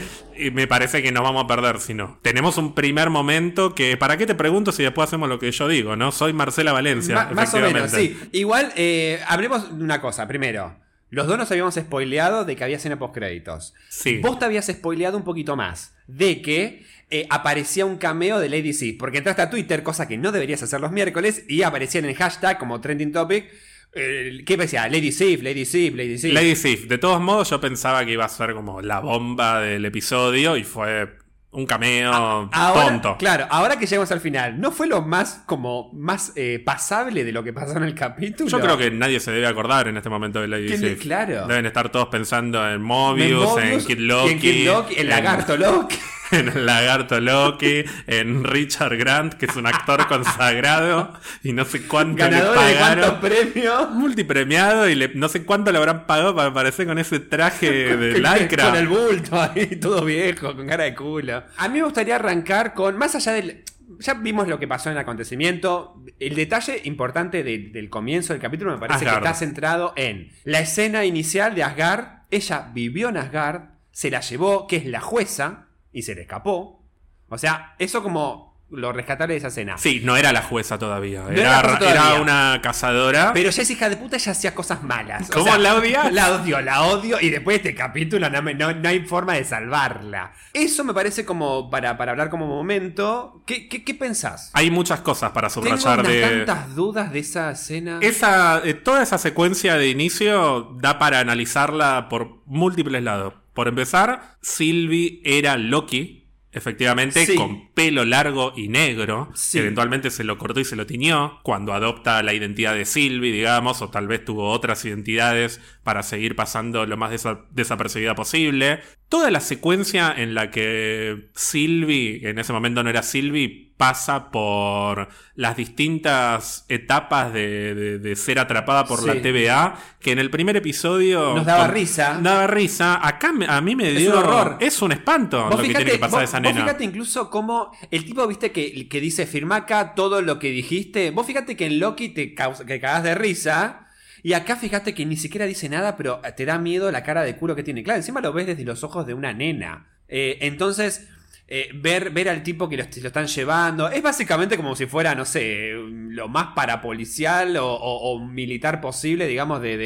me parece que nos vamos a perder si no. Tenemos un primer momento que, ¿para qué te pregunto si después hacemos lo que yo digo, no? Soy Marcela Valencia. Ma- más o menos, sí. Igual, eh, hablemos de una cosa. Primero, los dos nos habíamos spoileado de que había escena post-créditos. Sí. Vos te habías spoileado un poquito más de que eh, aparecía un cameo de Lady Sif. Porque entraste a Twitter, cosa que no deberías hacer los miércoles, y aparecía en el hashtag como trending topic. eh, ¿Qué decía? Lady Sif, Lady Sif, Lady Sif. Lady Sif. De todos modos, yo pensaba que iba a ser como la bomba del episodio y fue un cameo Ahora, tonto. Claro, ahora que llegamos al final, ¿no fue lo más como más eh, pasable de lo que pasó en el capítulo? Yo creo que nadie se debe acordar en este momento de Lady Sif. claro. Deben estar todos pensando en En Mobius, en Mobius, Kid y Loki, en Kid Loki, el lagarto Loki. En el lagarto Loki, en Richard Grant, que es un actor consagrado y no sé cuánto Ganador le de pagaron. premios. Multipremiado y le- no sé cuánto le habrán pagado para aparecer con ese traje de Con lycra. el bulto ahí, todo viejo, con cara de culo. A mí me gustaría arrancar con, más allá del... Ya vimos lo que pasó en el acontecimiento. El detalle importante de- del comienzo del capítulo me parece Asgard. que está centrado en la escena inicial de Asgard. Ella vivió en Asgard, se la llevó, que es la jueza, y se le escapó. O sea, eso como lo rescatable de esa escena. Sí, no era la jueza todavía. era Era, todavía. una cazadora. Pero ella es hija de puta, ella hacía cosas malas. O ¿Cómo sea, la odias? La odio, la odio. Y después de este capítulo no, no- no hay forma de salvarla. Eso me parece como para, para hablar como momento. ¿Qué, qué, qué pensás? Hay muchas cosas para Tengo subrayar unas de. tantas dudas de esa escena. Esa, eh, toda esa secuencia de inicio da para analizarla por múltiples lados. Por empezar, Sylvie era Loki, efectivamente, Sí. con pelo largo y negro, Sí. que eventualmente se lo cortó y se lo tiñó, cuando adopta la identidad de Sylvie, digamos, o tal vez tuvo otras identidades para seguir pasando lo más desa- desapercibida posible. Toda la secuencia en la que Sylvie, en ese momento no era Sylvie, pasa por las distintas etapas de, de- de ser atrapada por Sí. la TVA, que en el primer episodio... Nos daba con- risa. Daba risa. Acá a mí me Es dio... un horror. Es un espanto lo que tiene que pasar vos- esa nena. fíjate incluso cómo el tipo, viste, que, que dice, firma acá todo lo que dijiste. Vos fíjate que en Loki te, causa, que cagás de risa. Y acá fíjate que ni siquiera dice nada, pero te da miedo la cara de culo que tiene. Claro, encima lo ves desde los ojos de una nena. Eh, entonces, eh, ver, ver al tipo que lo, lo están llevando es básicamente como si fuera, no sé, lo más parapolicial o, o- militar posible, digamos, de,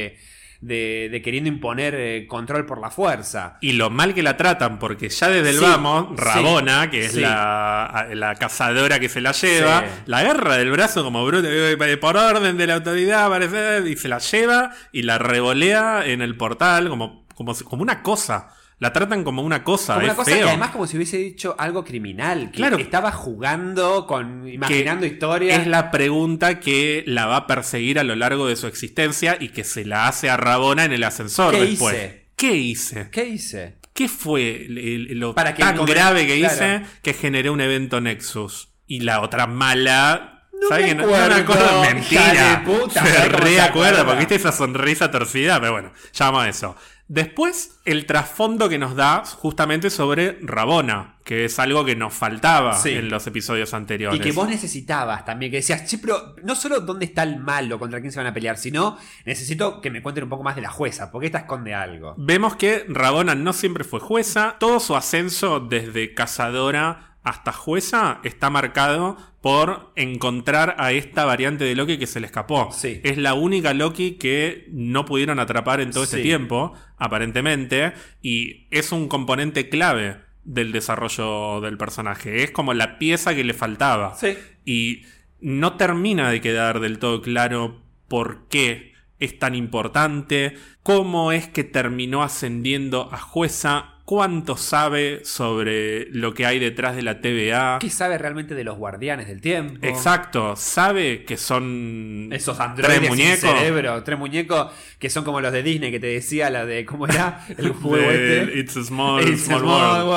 de- de queriendo imponer eh, control por la fuerza. Y lo mal que la tratan, porque ya desde el Sí, vamos, sí, Rabona, que es sí. la, la cazadora que se la lleva, la agarra del brazo como bruto, eh, por orden de la autoridad, parece, y se la lleva y la revolea en el portal como, como, como una cosa. La tratan como una cosa, Como es una cosa feo. que además como si hubiese dicho algo criminal, que Claro. estaba jugando con imaginando historias. Es la pregunta que la va a perseguir a lo largo de su existencia y que se la hace a Rabona en el ascensor ¿Qué después. hice? ¿Qué hice? ¿Qué hice? ¿Qué fue lo Para que tan grave que claro. hice que generé un evento Nexus? Y la otra mala. No ¿sabes me que no, no me acuerdo, Mentira. puta, se ¿sabes cómo se reacuerda acuerda? porque viste esa sonrisa torcida, pero bueno, ya vamos a eso. Después, el trasfondo que nos da justamente sobre Rabona, que es algo que nos faltaba Sí. en los episodios anteriores. Y que vos necesitabas también, que decías, sí, pero no solo dónde está el malo, contra quién se van a pelear, sino necesito que me cuenten un poco más de la jueza, porque esta esconde algo. Vemos que Rabona no siempre fue jueza. Todo su ascenso desde cazadora hasta jueza está marcado por encontrar a esta variante de Loki que se le escapó. Sí. Es la única Loki que no pudieron atrapar en todo este tiempo, aparentemente, y es un componente clave del desarrollo del personaje. Es como la pieza que le faltaba. Sí. Y no termina de quedar del todo claro por qué es tan importante, cómo es que terminó ascendiendo a jueza, cuánto sabe sobre lo que hay detrás de la TVA. ¿Qué sabe realmente de los guardianes del tiempo? Exacto, sabe que son Esos androides tres sin muñecos. cerebro, tres muñecos que son como los de Disney que te decía la de cómo era el juego este. It's a Small, It's a small World.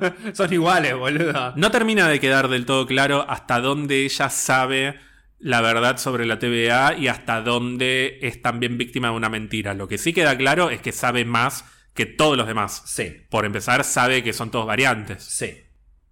world. son iguales, boludo. No termina de quedar del todo claro hasta dónde ella sabe la verdad sobre la TVA y hasta dónde es también víctima de una mentira. Lo que sí queda claro es que sabe más que todos los demás. Sí, Por empezar, sabe que son todos variantes. sí.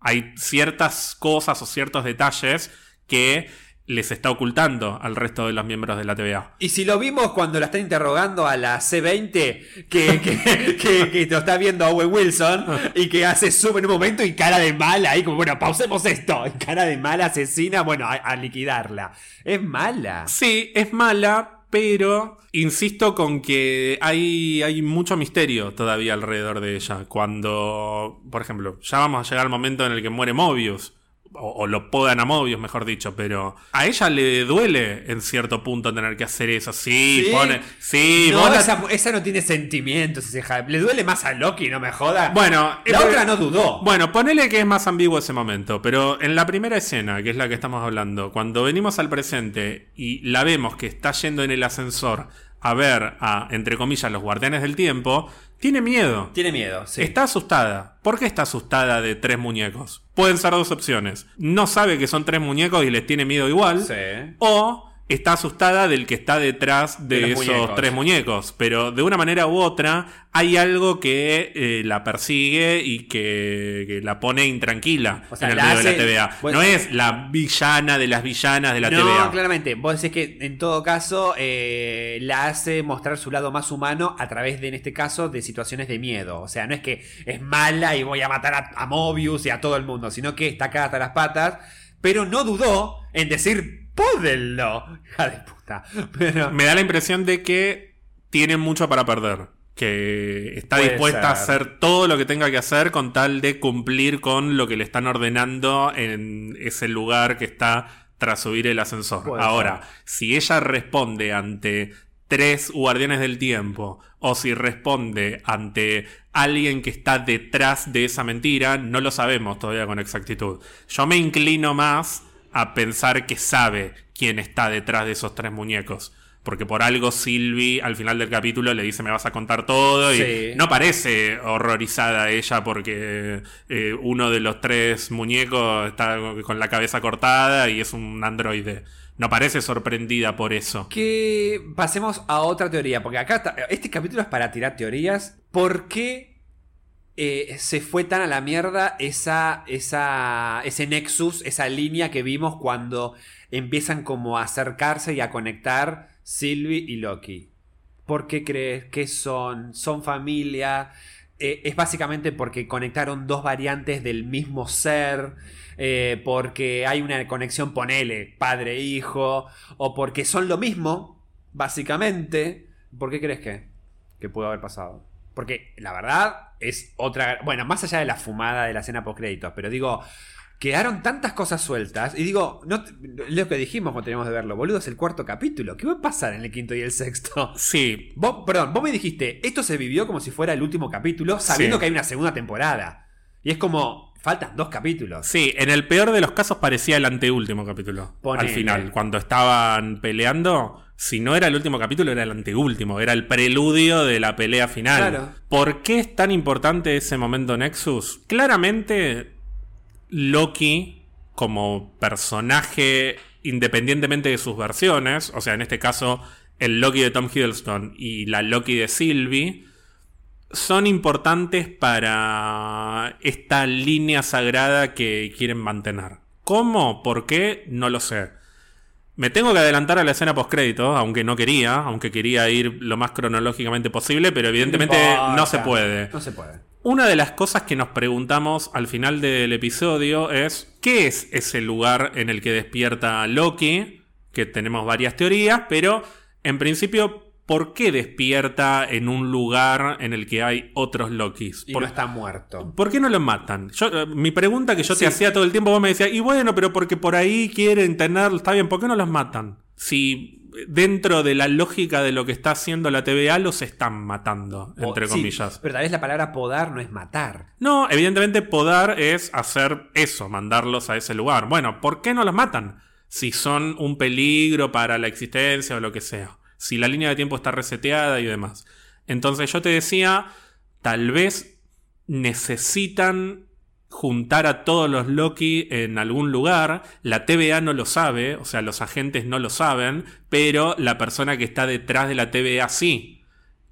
Hay ciertas cosas o ciertos detalles que les está ocultando al resto de los miembros de la TVA. Y si lo vimos cuando la están interrogando a la C20, que, que, que, que lo está viendo Owen Wilson y que hace zoom en un momento y cara de mala, ahí como, bueno, pausemos esto, y cara de mala asesina, bueno, a, a liquidarla. Es mala. Sí, es mala, pero insisto con que hay, hay mucho misterio todavía alrededor de ella. Cuando, por ejemplo, ya vamos a llegar al momento en el que muere Mobius. O, o lo podan a Mobius, mejor dicho, pero a ella le duele en cierto punto tener que hacer eso. Sí, ¿Sí? pone. Sí, no, vos la- esa, esa no tiene sentimientos, hype. Le duele más a Loki, no me joda. Bueno, la eh, otra no dudó. Bueno, ponele que es más ambiguo ese momento, pero en la primera escena, que es la que estamos hablando, cuando venimos al presente y la vemos que está yendo en el ascensor a ver a, entre comillas, los guardianes del tiempo, tiene miedo. Tiene miedo, sí. Está asustada. ¿Por qué está asustada de tres muñecos? Pueden ser dos opciones. No sabe que son tres muñecos y les tiene miedo igual. Sí. O está asustada del que está detrás de, esos muñecos. tres muñecos. Pero de una manera u otra hay algo que eh, la persigue y que, que la pone intranquila O sea, en el medio de la TVA. Vos- No es la villana de las villanas de la no, TVA. claramente. Vos decís que en todo caso eh, la hace mostrar su lado más humano a través de, en este caso, de situaciones de miedo. O sea, no es que es mala y voy a matar a, a Mobius y a todo el mundo, sino que está acá hasta las patas, pero no dudó en decir, ¡pódenlo! Hija de puta. Pero, Me da la impresión de que tiene mucho para perder. Que está Puede dispuesta a hacer todo lo que tenga que hacer con tal de cumplir con lo que le están ordenando en ese lugar que está tras subir el ascensor. Puede Ahora, si ella responde ante tres guardianes del tiempo o si responde ante alguien que está detrás de esa mentira, no lo sabemos todavía con exactitud. Yo me inclino más a pensar que sabe quién está detrás de esos tres muñecos. Porque por algo Sylvie al final del capítulo le dice me vas a contar todo y Sí. no parece horrorizada ella porque eh, uno de los tres muñecos está con la cabeza cortada y es un androide. No parece sorprendida por eso. que pasemos a otra teoría, porque acá está- este capítulo es para tirar teorías. ¿Por qué eh, se fue tan a la mierda esa, esa, ese nexus, esa línea que vimos cuando empiezan como a acercarse y a conectar Sylvie y Loki? ¿Por qué crees que son? ¿Son familia? Eh, es básicamente porque conectaron dos variantes del mismo ser, eh, porque hay una conexión, ponele, padre-hijo, o porque son lo mismo, básicamente. ¿Por qué crees que? Que pudo haber pasado. Porque la verdad es otra. Bueno, más allá de la fumada de la escena post créditos, pero digo. Quedaron tantas cosas sueltas. Y digo, no, lo que dijimos cuando teníamos de verlo, boludo, es el cuarto capítulo. ¿Qué va a pasar en el quinto y el sexto? Sí, Vos, perdón, vos me dijiste, esto se vivió como si fuera el último capítulo, sabiendo Sí. que hay una segunda temporada. Y es como, faltan dos capítulos. Sí, en el peor de los casos parecía el anteúltimo capítulo. Ponele. Al final, cuando estaban peleando, si no era el último capítulo, era el anteúltimo, era el preludio de la pelea final. Claro. ¿Por qué es tan importante ese momento Nexus? Claramente, Loki, como personaje, independientemente de sus versiones, o sea, en este caso, el Loki de Tom Hiddleston y la Loki de Sylvie, son importantes para esta línea sagrada que quieren mantener. ¿Cómo? ¿Por qué? No lo sé. Me tengo que adelantar a la escena postcrédito, aunque no quería, aunque quería ir lo más cronológicamente posible, pero evidentemente no, importa. se puede. No se puede. Una de las cosas que nos preguntamos al final del episodio es ¿qué es ese lugar en el que despierta Loki? Que tenemos varias teorías, pero en principio, ¿por qué despierta en un lugar en el que hay otros Lokis? Y ¿Por, no está muerto. por qué no lo matan? Yo, eh, mi pregunta que yo Sí. te hacía todo el tiempo, vos me decías, y bueno, pero porque por ahí quieren tenerlo, está bien, ¿por qué no los matan? Si dentro de la lógica de lo que está haciendo la TVA los están matando, entre sí, comillas. pero tal vez la palabra podar no es matar. No, evidentemente podar es hacer eso, mandarlos a ese lugar. Bueno, ¿por qué no los matan? Si son un peligro para la existencia o lo que sea. Si la línea de tiempo está reseteada y demás. Entonces yo te decía, tal vez necesitan juntar a todos los Loki en algún lugar. La TVA no lo sabe, o sea, los agentes no lo saben, pero la persona que está detrás de la TVA sí.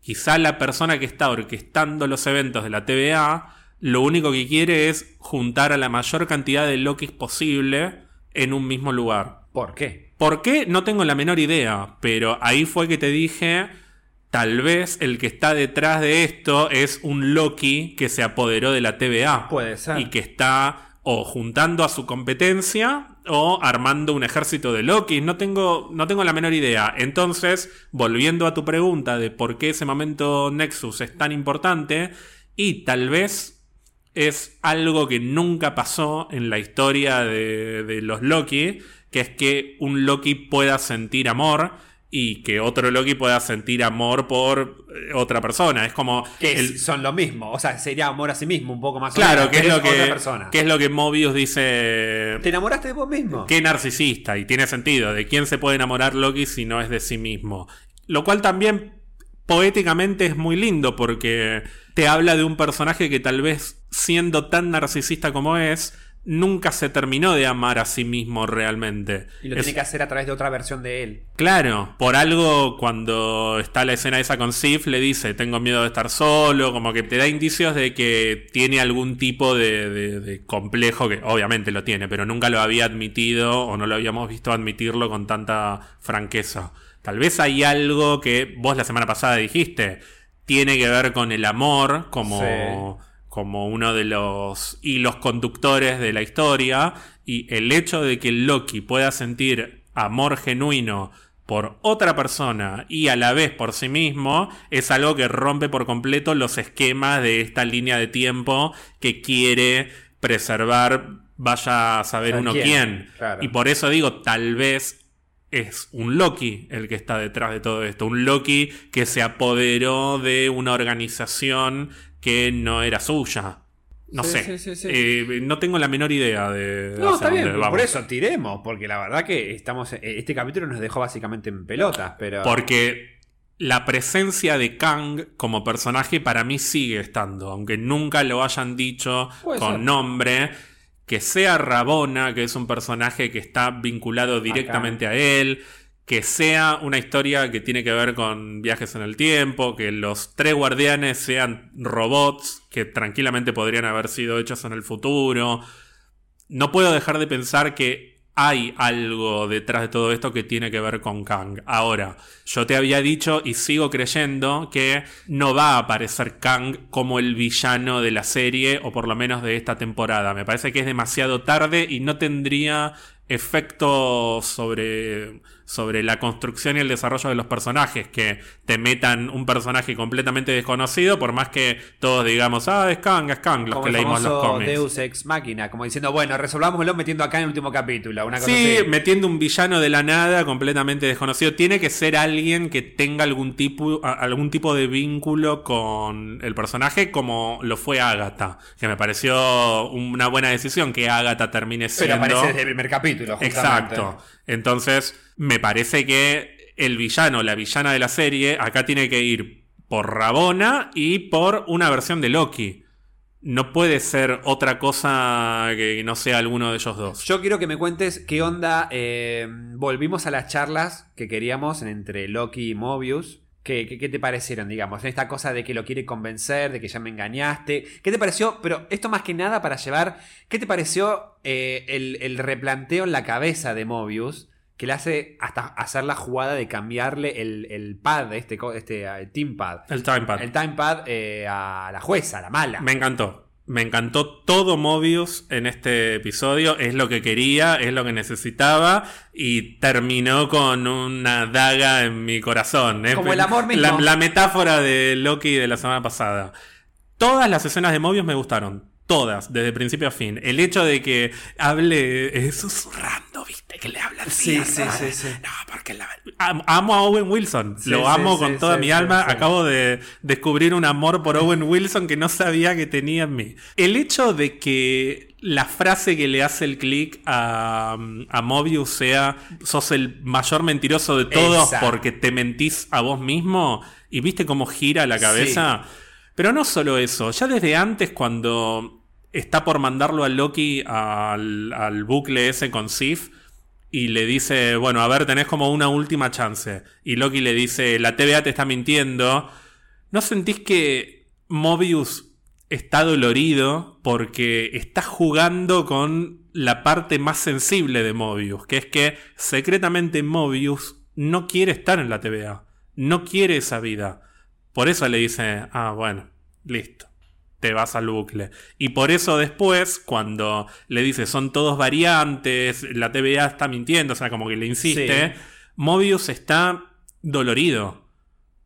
Quizá la persona que está orquestando los eventos de la TVA lo único que quiere es juntar a la mayor cantidad de Lokis posible en un mismo lugar. ¿Por qué? ¿Por qué? No tengo la menor idea, pero ahí fue que te dije, tal vez el que está detrás de esto es un Loki que se apoderó de la TVA. Puede ser. Y que está o juntando a su competencia o armando un ejército de Loki. No tengo, no tengo la menor idea. Entonces, volviendo a tu pregunta de por qué ese momento Nexus es tan importante, y tal vez es algo que nunca pasó en la historia de, de los Loki, que es que un Loki pueda sentir amor y que otro Loki pueda sentir amor por eh, otra persona. Es como. Que el- son lo mismo. O sea, sería amor a sí mismo, un poco más o claro, menos, que es, lo que, otra persona. que es lo que Mobius dice. ¿Te enamoraste de vos mismo? Qué narcisista, y tiene sentido. ¿De quién se puede enamorar Loki si no es de sí mismo? Lo cual también poéticamente es muy lindo porque te habla de un personaje que tal vez siendo tan narcisista como es, nunca se terminó de amar a sí mismo realmente. Y lo Es- tiene que hacer a través de otra versión de él. Claro, por algo cuando está la escena esa con Sif le dice, tengo miedo de estar solo, como que te da indicios de que tiene algún tipo de, de- de complejo, que obviamente lo tiene, pero nunca lo había admitido o no lo habíamos visto admitirlo con tanta franqueza. Tal vez hay algo que vos la semana pasada dijiste, tiene que ver con el amor como como uno de los hilos conductores de la historia y el hecho de que Loki pueda sentir amor genuino por otra persona y a la vez por sí mismo es algo que rompe por completo los esquemas de esta línea de tiempo que quiere preservar vaya a saber ¿A uno quién? quién. Claro. Y por eso digo, tal vez es un Loki el que está detrás de todo esto. Un Loki que se apoderó de una organización que no era suya. No Sí, sé. sí, sí, sí. Eh, no tengo la menor idea de. No, está bien, por eso tiremos, porque la verdad que estamos. eh, Este capítulo nos dejó básicamente en pelotas, pero. Porque la presencia de Kang como personaje para mí sigue estando, aunque nunca lo hayan dicho Puede con ser. nombre. Que sea Rabona, que es un personaje que está vinculado directamente a él. Que sea una historia que tiene que ver con viajes en el tiempo. Que los tres guardianes sean robots que tranquilamente podrían haber sido hechos en el futuro. No puedo dejar de pensar que hay algo detrás de todo esto que tiene que ver con Kang. Ahora, yo te había dicho y sigo creyendo que no va a aparecer Kang como el villano de la serie o por lo menos de esta temporada. Me parece que es demasiado tarde y no tendría efecto sobre, sobre la construcción y el desarrollo de los personajes. Que te metan un personaje completamente desconocido, por más que todos digamos, ah, es Kang, es Kang, los como que el leímos los cómics. Deus Ex Máquina, como diciendo, bueno, resolvámoslo metiendo acá en el último capítulo. Una cosa Sí, así. metiendo un villano de la nada completamente desconocido. Tiene que ser alguien que tenga algún tipo, algún tipo de vínculo con el personaje, como lo fue Agatha. Que me pareció una buena decisión que Agatha termine Pero siendo. aparece desde el primer capítulo, justamente. Exacto. Entonces, me parece que el villano, la villana de la serie, acá tiene que ir por Rabona y por una versión de Loki. No puede ser otra cosa que no sea alguno de ellos dos. Yo quiero que me cuentes qué onda. eh, volvimos a las charlas que queríamos entre Loki y Mobius. ¿Qué, qué, qué te parecieron, digamos? En esta cosa de que lo quiere convencer, de que ya me engañaste. ¿Qué te pareció? Pero esto más que nada para llevar. ¿Qué te pareció eh, el, el replanteo en la cabeza de Mobius? Que le hace hasta hacer la jugada de cambiarle el, el pad, este, este eh, Team Pad. El Timepad. El Time Pad eh, a la jueza, a la mala. Me encantó. Me encantó todo Mobius en este episodio. Es lo que quería, es lo que necesitaba. Y terminó con una daga en mi corazón. Como el amor mismo. La, la metáfora de Loki de la semana pasada. Todas las escenas de Mobius me gustaron. Todas, desde principio a fin. El hecho de que hable eh, susurrando, viste, que le habla así. Sí, sí, sí, sí. No, porque la- am- amo a Owen Wilson. Sí, Lo amo sí, con toda mi alma. Acabo de descubrir un amor por Owen Wilson que no sabía que tenía en mí. El hecho de que la frase que le hace el click a, a Mobius sea sos el mayor mentiroso de todos porque te mentís a vos mismo y viste cómo gira la cabeza. Pero no solo eso, ya desde antes cuando está por mandarlo a Loki al, al bucle ese con Sif y le dice, bueno, a ver, tenés como una última chance. Y Loki le dice, la TVA te está mintiendo. ¿No sentís que Mobius está dolorido porque está jugando con la parte más sensible de Mobius, que es que secretamente Mobius no quiere estar en la TVA, no quiere esa vida. Por eso le dice, ah, bueno, listo, te vas al bucle. Y por eso después, cuando le dice, son todos variantes, la TVA está mintiendo, o sea, como que le insiste, Mobius está dolorido.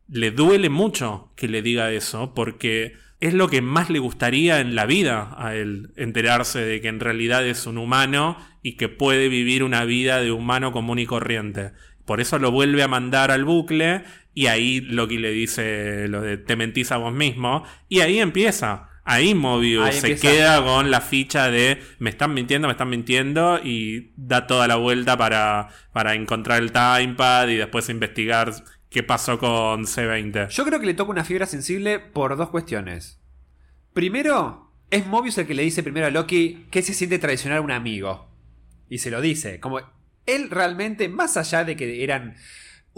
Le duele mucho que le diga eso, porque es lo que más le gustaría en la vida a él, enterarse de que en realidad es un humano y que puede vivir una vida de humano común y corriente. Por eso lo vuelve a mandar al bucle y ahí Loki le dice lo de te mentís a vos mismo y ahí empieza. Ahí Mobius se queda con la ficha de me están mintiendo, me están mintiendo y da toda la vuelta para, para encontrar el timepad y después investigar qué pasó con C20. Yo creo que le toca una fibra sensible por dos cuestiones. Primero, es Mobius el que le dice primero a Loki que se siente traicionar a un amigo. Y se lo dice. Como él realmente, más allá de que eran.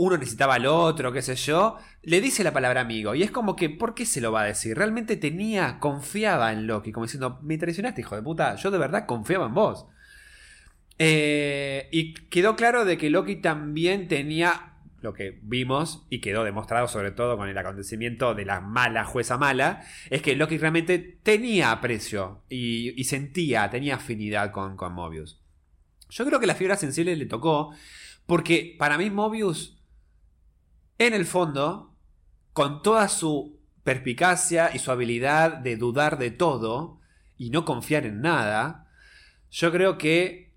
Uno necesitaba al otro, qué sé yo, le dice la palabra amigo. Y es como que, ¿por qué se lo va a decir? Realmente tenía, confiaba en Loki, como diciendo, me traicionaste, hijo de puta. Yo de verdad confiaba en vos. Eh, y quedó claro de que Loki también tenía lo que vimos y quedó demostrado sobre todo con el acontecimiento de la mala jueza mala, es que Loki realmente tenía aprecio y, sentía, tenía afinidad con, con, Mobius. Yo creo que la fibra sensible le tocó porque para mí Mobius, en el fondo, con toda su perspicacia y su habilidad de dudar de todo y no confiar en nada, yo creo que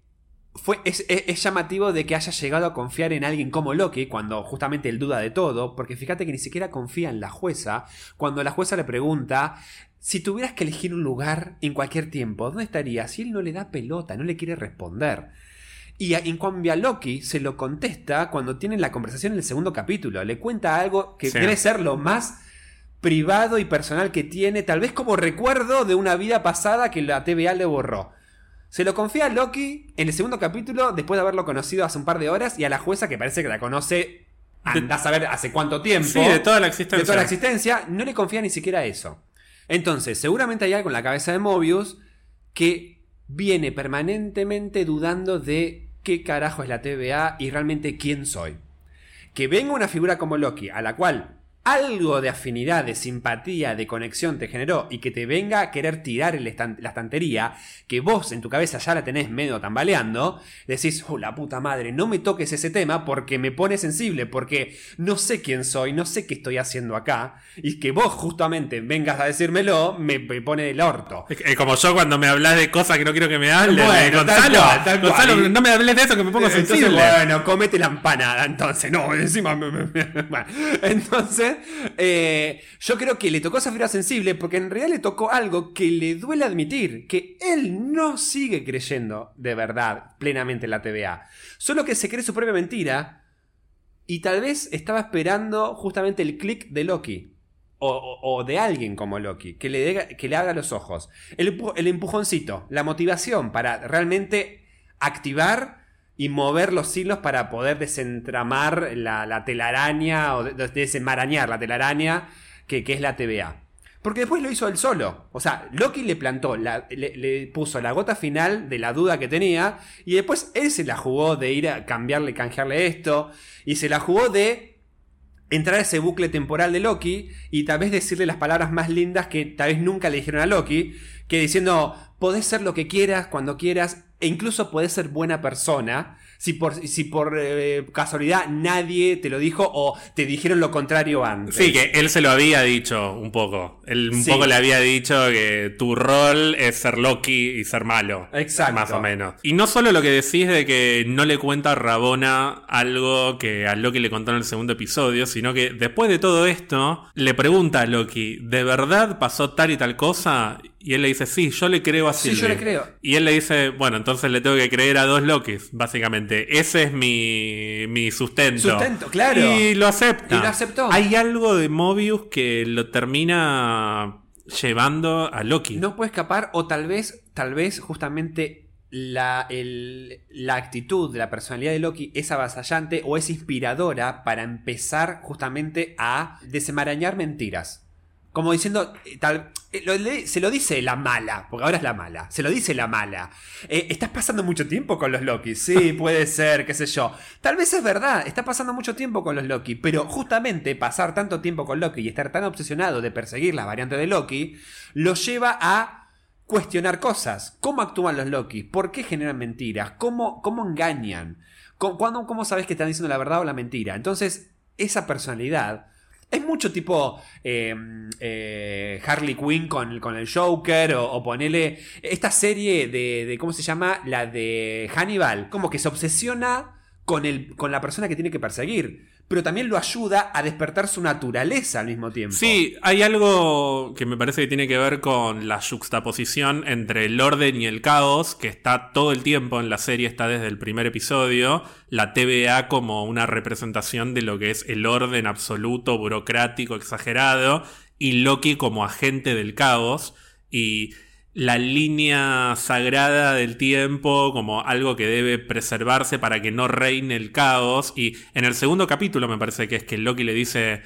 fue, es, llamativo de que haya llegado a confiar en alguien como Loki cuando justamente él duda de todo, porque fíjate que ni siquiera confía en la jueza cuando la jueza le pregunta si tuvieras que elegir un lugar en cualquier tiempo, ¿dónde estarías? Y él no le da pelota, no le quiere responder. Y en cambio a Loki se lo contesta cuando tienen la conversación en el segundo capítulo. Le cuenta algo que debe ser lo más privado y personal que tiene, tal vez como recuerdo de una vida pasada que la TVA le borró. Se lo confía a Loki en el segundo capítulo, después de haberlo conocido hace un par de horas, y a la jueza, que parece que la conoce, anda a saber hace cuánto tiempo. Sí, de toda la existencia. De toda la existencia, no le confía ni siquiera eso. Entonces, seguramente hay algo en la cabeza de Mobius que viene permanentemente dudando de qué carajo es la TVA y realmente quién soy. Que venga una figura como Loki, a la cual algo de afinidad, de simpatía, de conexión te generó y que te venga a querer tirar la estantería, que vos en tu cabeza ya la tenés medio tambaleando, decís, oh la puta madre, no me toques ese tema porque me pone sensible, porque no sé quién soy, no sé qué estoy haciendo acá, y que vos justamente vengas a decírmelo, me, pone del orto. Es como yo cuando me hablas de cosas que no quiero que me hables, Gonzalo, Gonzalo, no me hables de eso que me pongo sensible. Bueno, comete la empanada, entonces, no, encima bueno, entonces eh, yo creo que le tocó esa fibra sensible porque en realidad le tocó algo que le duele admitir, que él no sigue creyendo de verdad plenamente en la TVA. Solo que se cree su propia mentira y tal vez estaba esperando justamente el clic de Loki. O, de alguien como Loki, que le, que le haga los ojos. El, el empujoncito, la motivación para realmente activar y mover los hilos para poder desentramar la, telaraña o desenmarañar la telaraña que, es la TVA. Porque después lo hizo él solo. O sea, Loki le plantó, le, puso la gota final de la duda que tenía. Y después él se la jugó de ir a cambiarle, canjearle esto. Y se la jugó de entrar a ese bucle temporal de Loki. Y tal vez decirle las palabras más lindas que tal vez nunca le dijeron a Loki. Que diciendo, podés ser lo que quieras, cuando quieras e incluso puedes ser buena persona si por, si por eh, casualidad nadie te lo dijo o te dijeron lo contrario antes. Sí, que él se lo había dicho un poco. Él un poco le había dicho que tu rol es ser Loki y ser malo. Exacto. Más o menos. Y no solo lo que decís de que no le cuenta a Rabona algo que a Loki le contó en el segundo episodio, sino que después de todo esto, le pregunta a Loki, ¿de verdad pasó tal y tal cosa? Y él le dice, sí, yo le creo a Sí, yo le creo. Y él le dice, bueno, entonces le tengo que creer a dos Lokis, básicamente. Ese es mi, mi sustento. Sustento, claro. Y lo acepta. Y lo aceptó. Hay algo de Mobius que lo termina llevando a Loki. No puede escapar, o tal vez, tal vez justamente la, la, actitud, la personalidad de Loki es avasallante o es inspiradora para empezar justamente a desenmarañar mentiras. Como diciendo, eh, tal, eh, lo le- se lo dice la mala, porque ahora es la mala. Se lo dice la mala. Eh, estás pasando mucho tiempo con los Loki. Sí, puede ser, qué sé yo. Tal vez es verdad, está pasando mucho tiempo con los Loki. Pero justamente pasar tanto tiempo con Loki y estar tan obsesionado de perseguir las variantes de Loki, lo lleva a cuestionar cosas. ¿Cómo actúan los Loki? ¿Por qué generan mentiras? ¿Cómo, cómo engañan? ¿Cómo, cuándo- ¿Cómo sabes que están diciendo la verdad o la mentira? Entonces, esa personalidad es mucho tipo eh, eh, Harley Quinn con, con el Joker o, o ponele esta serie de, de- ¿cómo se llama? La de Hannibal. Como que se obsesiona con, el, con la persona que tiene que perseguir. Pero también lo ayuda a despertar su naturaleza al mismo tiempo. Sí, hay algo que me parece que tiene que ver con la juxtaposición entre el orden y el caos, que está todo el tiempo en la serie, está desde el primer episodio, la TVA como una representación de lo que es el orden absoluto, burocrático, exagerado, y Loki como agente del caos, y la línea sagrada del tiempo como algo que debe preservarse para que no reine el caos. Y en el segundo capítulo me parece que es que Loki le dice,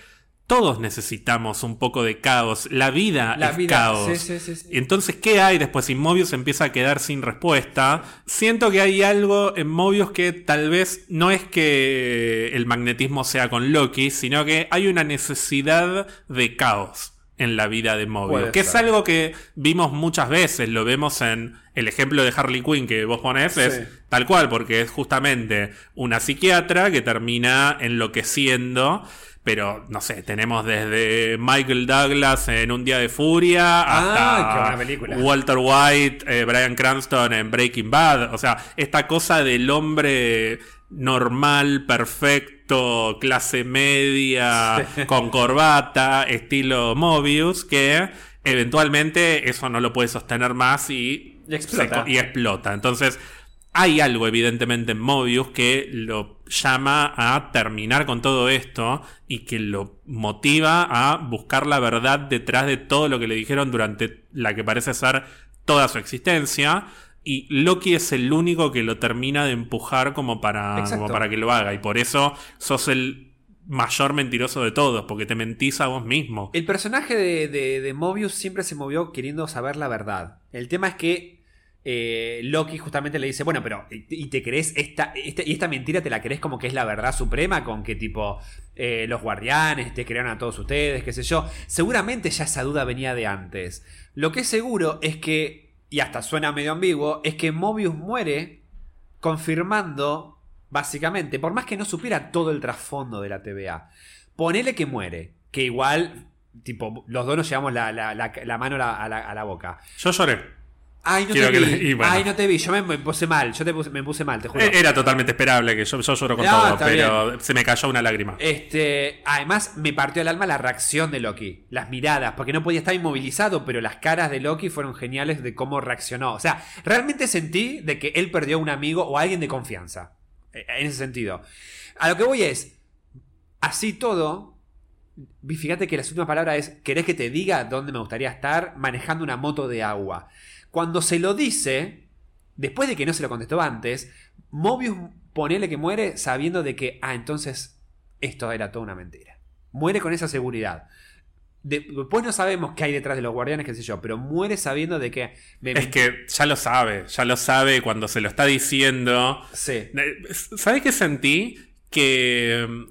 todos necesitamos un poco de caos, la vida La es vida, caos. sí, sí, sí, sí. Y Entonces, ¿qué hay después? Y Mobius empieza a quedar sin respuesta. Siento que hay algo en Mobius que tal vez no es que el magnetismo sea con Loki, sino que hay una necesidad de caos en la vida de Mobius. Que es algo que vimos muchas veces, lo vemos en el ejemplo de Harley Quinn que vos ponés, Sí. es tal cual, porque es justamente una psiquiatra que termina enloqueciendo. Pero, no sé, tenemos desde Michael Douglas en Un Día de Furia hasta Ah, película. Walter White, eh, Brian Cranston en Breaking Bad. O sea, esta cosa del hombre normal, perfecto, clase media, con corbata, estilo Mobius, que eventualmente eso no lo puede sostener más y, Y explota. se y explota. Entonces, hay algo evidentemente en Mobius que lo llama a terminar con todo esto y que lo motiva a buscar la verdad detrás de todo lo que le dijeron durante la que parece ser toda su existencia. Y Loki es el único que lo termina de empujar como para, como para que lo haga. Y por eso sos el mayor mentiroso de todos, porque te mentís a vos mismo. El personaje de, de- de Mobius siempre se movió queriendo saber la verdad. El tema es que eh, Loki justamente le dice, bueno, pero ¿y y te crees esta, esta- y esta mentira te la crees como que es la verdad suprema? Con que tipo eh, los guardianes te crearon a todos ustedes, qué sé yo. Seguramente ya esa duda venía de antes. Lo que es seguro es que, y hasta suena medio ambiguo, es que Mobius muere confirmando, básicamente, por más que no supiera todo el trasfondo de la TVA, ponele que muere, que igual, tipo, los dos nos llevamos la, la- la- mano a a la boca. Yo lloré. Ay, no Quiero te vi. bueno. Ay, no te vi. Yo me, me puse mal. Yo te puse- me puse mal, te juro. Eh, Era totalmente esperable que yo, yo lloro con No, todo, pero se me cayó una lágrima. Este, además me partió el alma la reacción de Loki, las miradas, porque no podía estar inmovilizado, pero las caras de Loki fueron geniales de cómo reaccionó. O sea, realmente sentí de que él perdió un amigo o alguien de confianza. Eh, En ese sentido. A lo que voy es, así todo, fíjate que la última palabra es, ¿querés que te diga dónde me gustaría estar manejando una moto de agua? Cuando se lo dice, después de que no se lo contestó antes, Mobius ponele que muere sabiendo de que, ah, entonces esto era toda una mentira. Muere con esa seguridad. De- después no sabemos qué hay detrás de los guardianes, qué sé yo, pero muere sabiendo de que... me- Es que ya lo sabe, ya lo sabe cuando se lo está diciendo. Sí. ¿Sabes qué sentí? Que mm,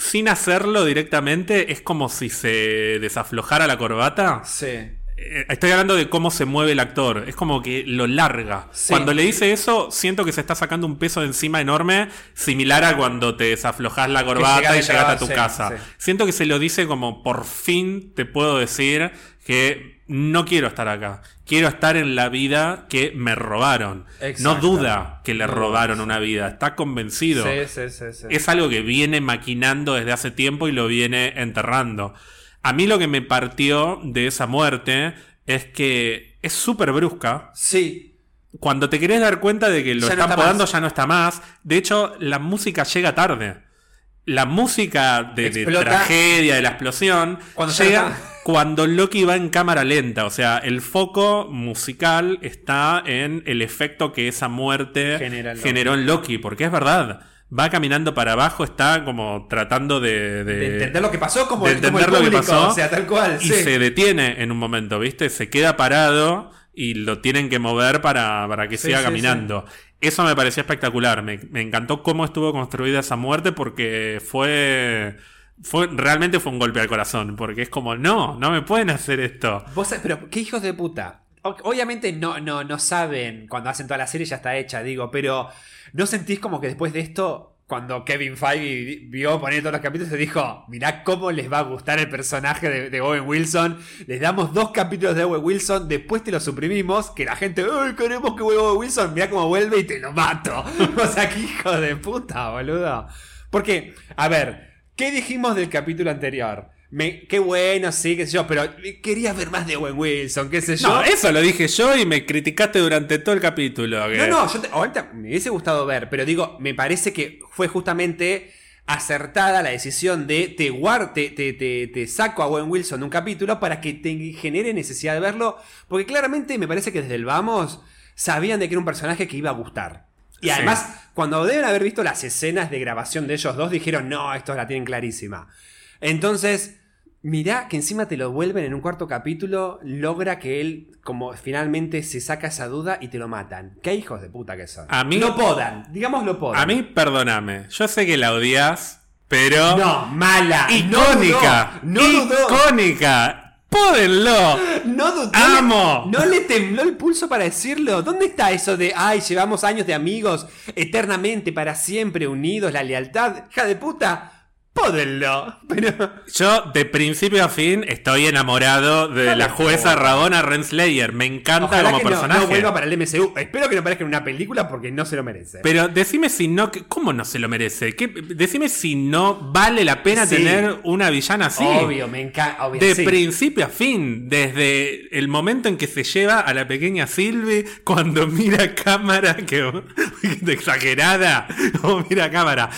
sin hacerlo directamente es como si se desaflojara la corbata. Sí. Eh, Estoy hablando de cómo se mueve el actor. Es como que lo larga. Sí. Cuando le dice eso, siento que se está sacando un peso de encima enorme, similar a cuando te desaflojas la corbata y llegas a tu sí, casa. sí. Siento que se lo dice como por fin te puedo decir que no quiero estar acá. Quiero estar en la vida que me robaron. Exacto. No duda que le robaron una vida. Está convencido. Sí, sí, sí, sí. Es algo que viene maquinando desde hace tiempo y lo viene enterrando. A mí lo que me partió de esa muerte es que es súper brusca. Sí. Cuando te querés dar cuenta de que lo Ya no están está podando más. ya no está más. De hecho, la música llega tarde. La música de, tragedia, de la explosión, Cuando llega cuando Loki va en cámara lenta. O sea, el foco musical está en el efecto que esa muerte Loki. generó en Loki. Porque es verdad. Va caminando para abajo, está como tratando de... De entender lo que pasó como, de el, como entender el lo que público, pasó. o sea, tal cual. y sí. se detiene en un momento, ¿viste? Se queda parado y lo tienen que mover para, para que Sí, siga sí, caminando. Eso me pareció espectacular. Me, me encantó cómo estuvo construida esa muerte porque fue... Fue, realmente fue un golpe al corazón, porque es como, no, no me pueden hacer esto. Vos sabés- pero qué hijos de puta. Obviamente no, no, no saben cuando hacen toda la serie ya está hecha, digo, pero ¿no sentís como que después de esto, cuando Kevin Feige vio poner todos los capítulos, se dijo, mirá cómo les va a gustar el personaje de, Owen Wilson, les damos dos capítulos de Owen Wilson, después te lo suprimimos, que la gente, ¡ay, queremos que vuelva Owen Wilson! Mirá cómo vuelve y te lo mato. o sea, qué hijo de puta, boludo. Porque, a ver, ¿qué dijimos del capítulo anterior? Me, qué bueno, sí, qué sé yo, pero quería ver más de Owen Wilson, qué sé yo. No, eso lo dije yo y me criticaste durante todo el capítulo. No, no, yo te- ahorita me hubiese gustado ver, pero digo, me parece que fue justamente acertada la decisión de te, guar- te, te, te- saco a Owen Wilson un capítulo para que te genere necesidad de verlo, porque claramente me parece que desde el vamos sabían de que era un personaje que iba a gustar. Y Sí. además, cuando deben haber visto las escenas de grabación de ellos dos, dijeron, no, estos la tienen clarísima. Entonces, mirá que encima te lo vuelven en un cuarto capítulo, logra que él como finalmente se saca esa duda y te lo matan. Qué hijos de puta que son. A mí- Lo podan, digamos lo podan. A mí, perdóname, yo sé que la odias, pero... No, mala. icónica, No dudó. No icónica. Pódenlo. No dudó. ¡Amo! No le tembló el pulso para decirlo. ¿Dónde está eso de, ay, llevamos años de amigos, eternamente, para siempre unidos, la lealtad? Hija de puta. Pódenlo. Pero. Yo, de principio a fin, estoy enamorado de la jueza por- Rabona Renslayer. Me encanta Ojalá como que no, personaje. no vuelva para el MCU. Espero que no aparezca en una película porque no se lo merece. Pero decime si no. ¿Cómo no se lo merece? ¿Qué- decime si no vale la pena Sí. tener una villana así. Obvio, me encanta. De sí. principio a fin, desde el momento en que se lleva a la pequeña Sylvie, cuando mira cámara, que exagerada, o mira cámara.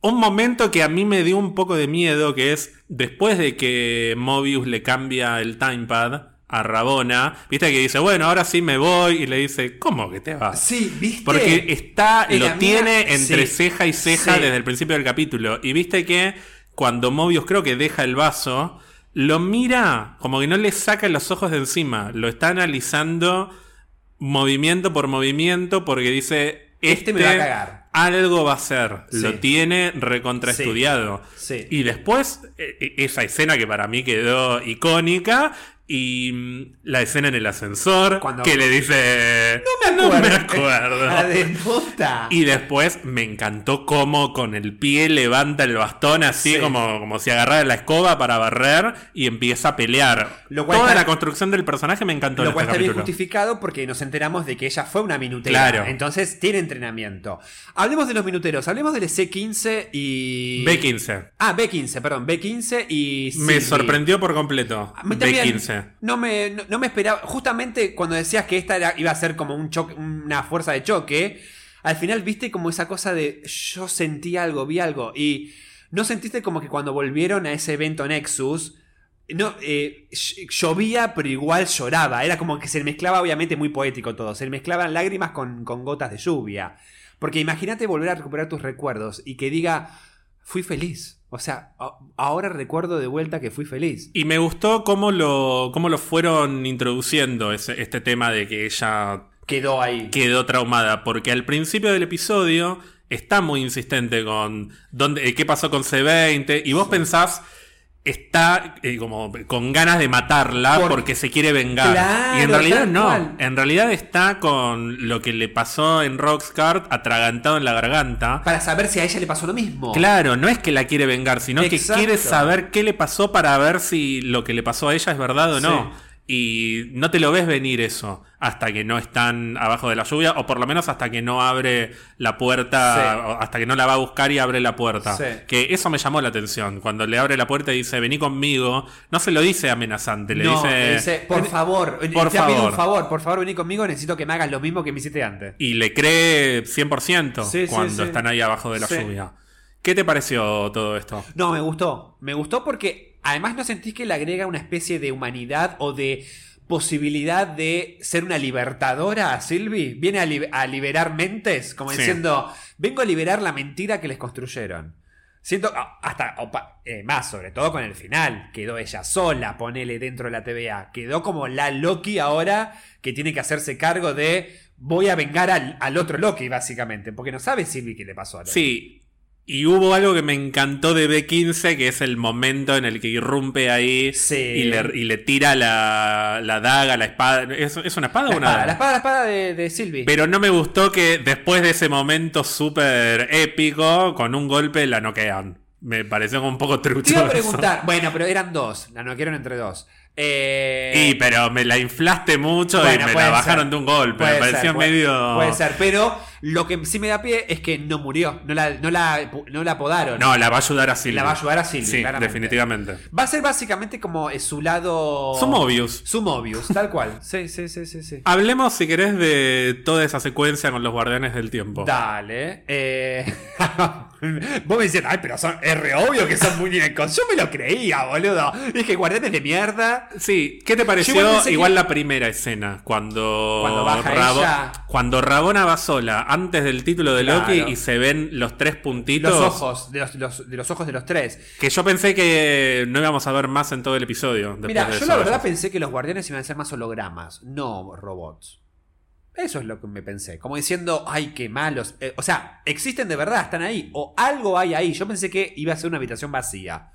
Un momento que a mí me dio un poco de miedo, que es después de que Mobius le cambia el timepad a Rabona, viste que dice, bueno, ahora sí me voy, y le dice, ¿cómo que te vas? Sí, ¿viste? Porque está, lo mía- tiene entre sí. ceja y ceja Sí. desde el principio del capítulo. Y viste que cuando Mobius creo que deja el vaso, lo mira como que no le saca los ojos de encima. Lo está analizando movimiento por movimiento porque dice, Este me va a cagar. Algo va a ser. Sí. Lo tiene recontraestudiado. Sí. Y después, eh, eh, esa escena que para mí quedó icónica. Y mm, la escena en el ascensor que le dice. No me acuerdo. La ah, de puta. Y después me encantó cómo con el pie levanta el bastón así, como, como si agarrara la escoba para barrer y empieza a pelear. Toda la construcción del personaje me encantó. Lo este cual está bien justificado porque nos enteramos de que ella fue una minutera. Claro. Entonces tiene entrenamiento. Hablemos de los minuteros, hablemos del C15 y. B15. Ah, B15, perdón, B15 y. Me sorprendió por completo. Ah, B15. No me, no, me esperaba. Justamente cuando decías que esta era, iba a ser como un choque, una fuerza de choque, al final viste como esa cosa de yo sentí algo, vi algo. Y no sentiste como que cuando volvieron a ese evento Nexus. No, eh, llovía, pero igual lloraba. Era como que se mezclaba, obviamente, muy poético todo. Se mezclaban lágrimas con, con gotas de lluvia. Porque imagínate volver a recuperar tus recuerdos y que diga, fui feliz o sea, ahora recuerdo de vuelta que fui feliz. Y me gustó cómo lo, cómo lo fueron introduciendo ese- este tema de que ella Quedó ahí. quedó traumada. Porque al principio del episodio está muy insistente con dónde, eh, qué pasó con C20. Y vos pensás, está eh, como con ganas de matarla Por- porque se quiere vengar. Claro, y en realidad no. cual. En realidad está con lo que le pasó en Roxcart atragantado en la garganta. Para saber si a ella le pasó lo mismo. Claro, no es que la quiere vengar, sino Exacto. que quiere saber qué le pasó para ver si lo que le pasó a ella es verdad o no. Sí. Y no te lo ves venir eso hasta que no están abajo de la lluvia, o por lo menos hasta que no abre la puerta, Sí. hasta que no la va a buscar y abre la puerta. Sí. Que eso me llamó la atención. Cuando le abre la puerta y dice, vení conmigo, no se lo dice amenazante, le no, dice... le dice, por favor, por te pido favor. un favor, por favor, vení conmigo, necesito que me hagas lo mismo que me hiciste antes. Y le cree 100% Sí, cuando están ahí abajo de la lluvia. ¿Qué te pareció todo esto? No, me gustó. Me gustó porque además no sentís que le agrega una especie de humanidad o de posibilidad de ser una libertadora a Sylvie. Viene a, li- a liberar mentes, como Sí. diciendo, vengo a liberar la mentira que les construyeron. Siento, ah, hasta eh, más, sobre todo con el final, quedó ella sola, ponele dentro de la TVA. Quedó como la Loki ahora que tiene que hacerse cargo de voy a vengar al, al otro Loki, básicamente, porque no sabe Sylvie qué le pasó a Loki. Sí. Y hubo algo que me encantó de B15, que es el momento en el que irrumpe ahí Sí. y, le, y le tira la, la daga, la espada. ¿Es, es una espada La o una espada, daga? la espada, la espada de, de Sylvie. Pero no me gustó que después de ese momento súper épico, con un golpe la noquean. Me pareció como un poco trucho. Te iba a eso. preguntar, bueno, pero eran dos, la noquearon entre dos. Eh, Y pero me la inflaste mucho Bueno, y me la bajaron ser. de un golpe. Me pareció ser, puede- medio. Puede ser, pero lo que sí me da pie es que no murió, no la, no la, no la apodaron. No, la va a ayudar a Silvia. La va a ayudar a Sylvie, Sí, claramente. definitivamente. Va a ser básicamente como eh, su lado. Su Mobius. Su Mobius, tal cual. Sí, sí, sí, sí. sí. Hablemos, si querés, de toda esa secuencia con los guardianes del tiempo. Dale. Eh... Vos me decías, ay, pero son, es re obvio que son muñecos. Yo me lo creía, boludo. Dije, guardianes de mierda. Sí, ¿qué te pareció igual, igual pensé que- la primera escena? Cuando, Cuando baja ella. cuando Rabona va sola, antes del título de Claro. Loki, y se ven los tres puntitos. Los ojos, de los, los- de los ojos de los tres. Que yo pensé que no íbamos a ver más en todo el episodio. Mira, yo la verdad pensé que los guardianes iban a ser más hologramas, no robots. Eso es lo que me pensé. Como diciendo, ay, qué malos. Eh, o sea, existen de verdad, están ahí. O algo hay ahí. Yo pensé que iba a ser una habitación vacía.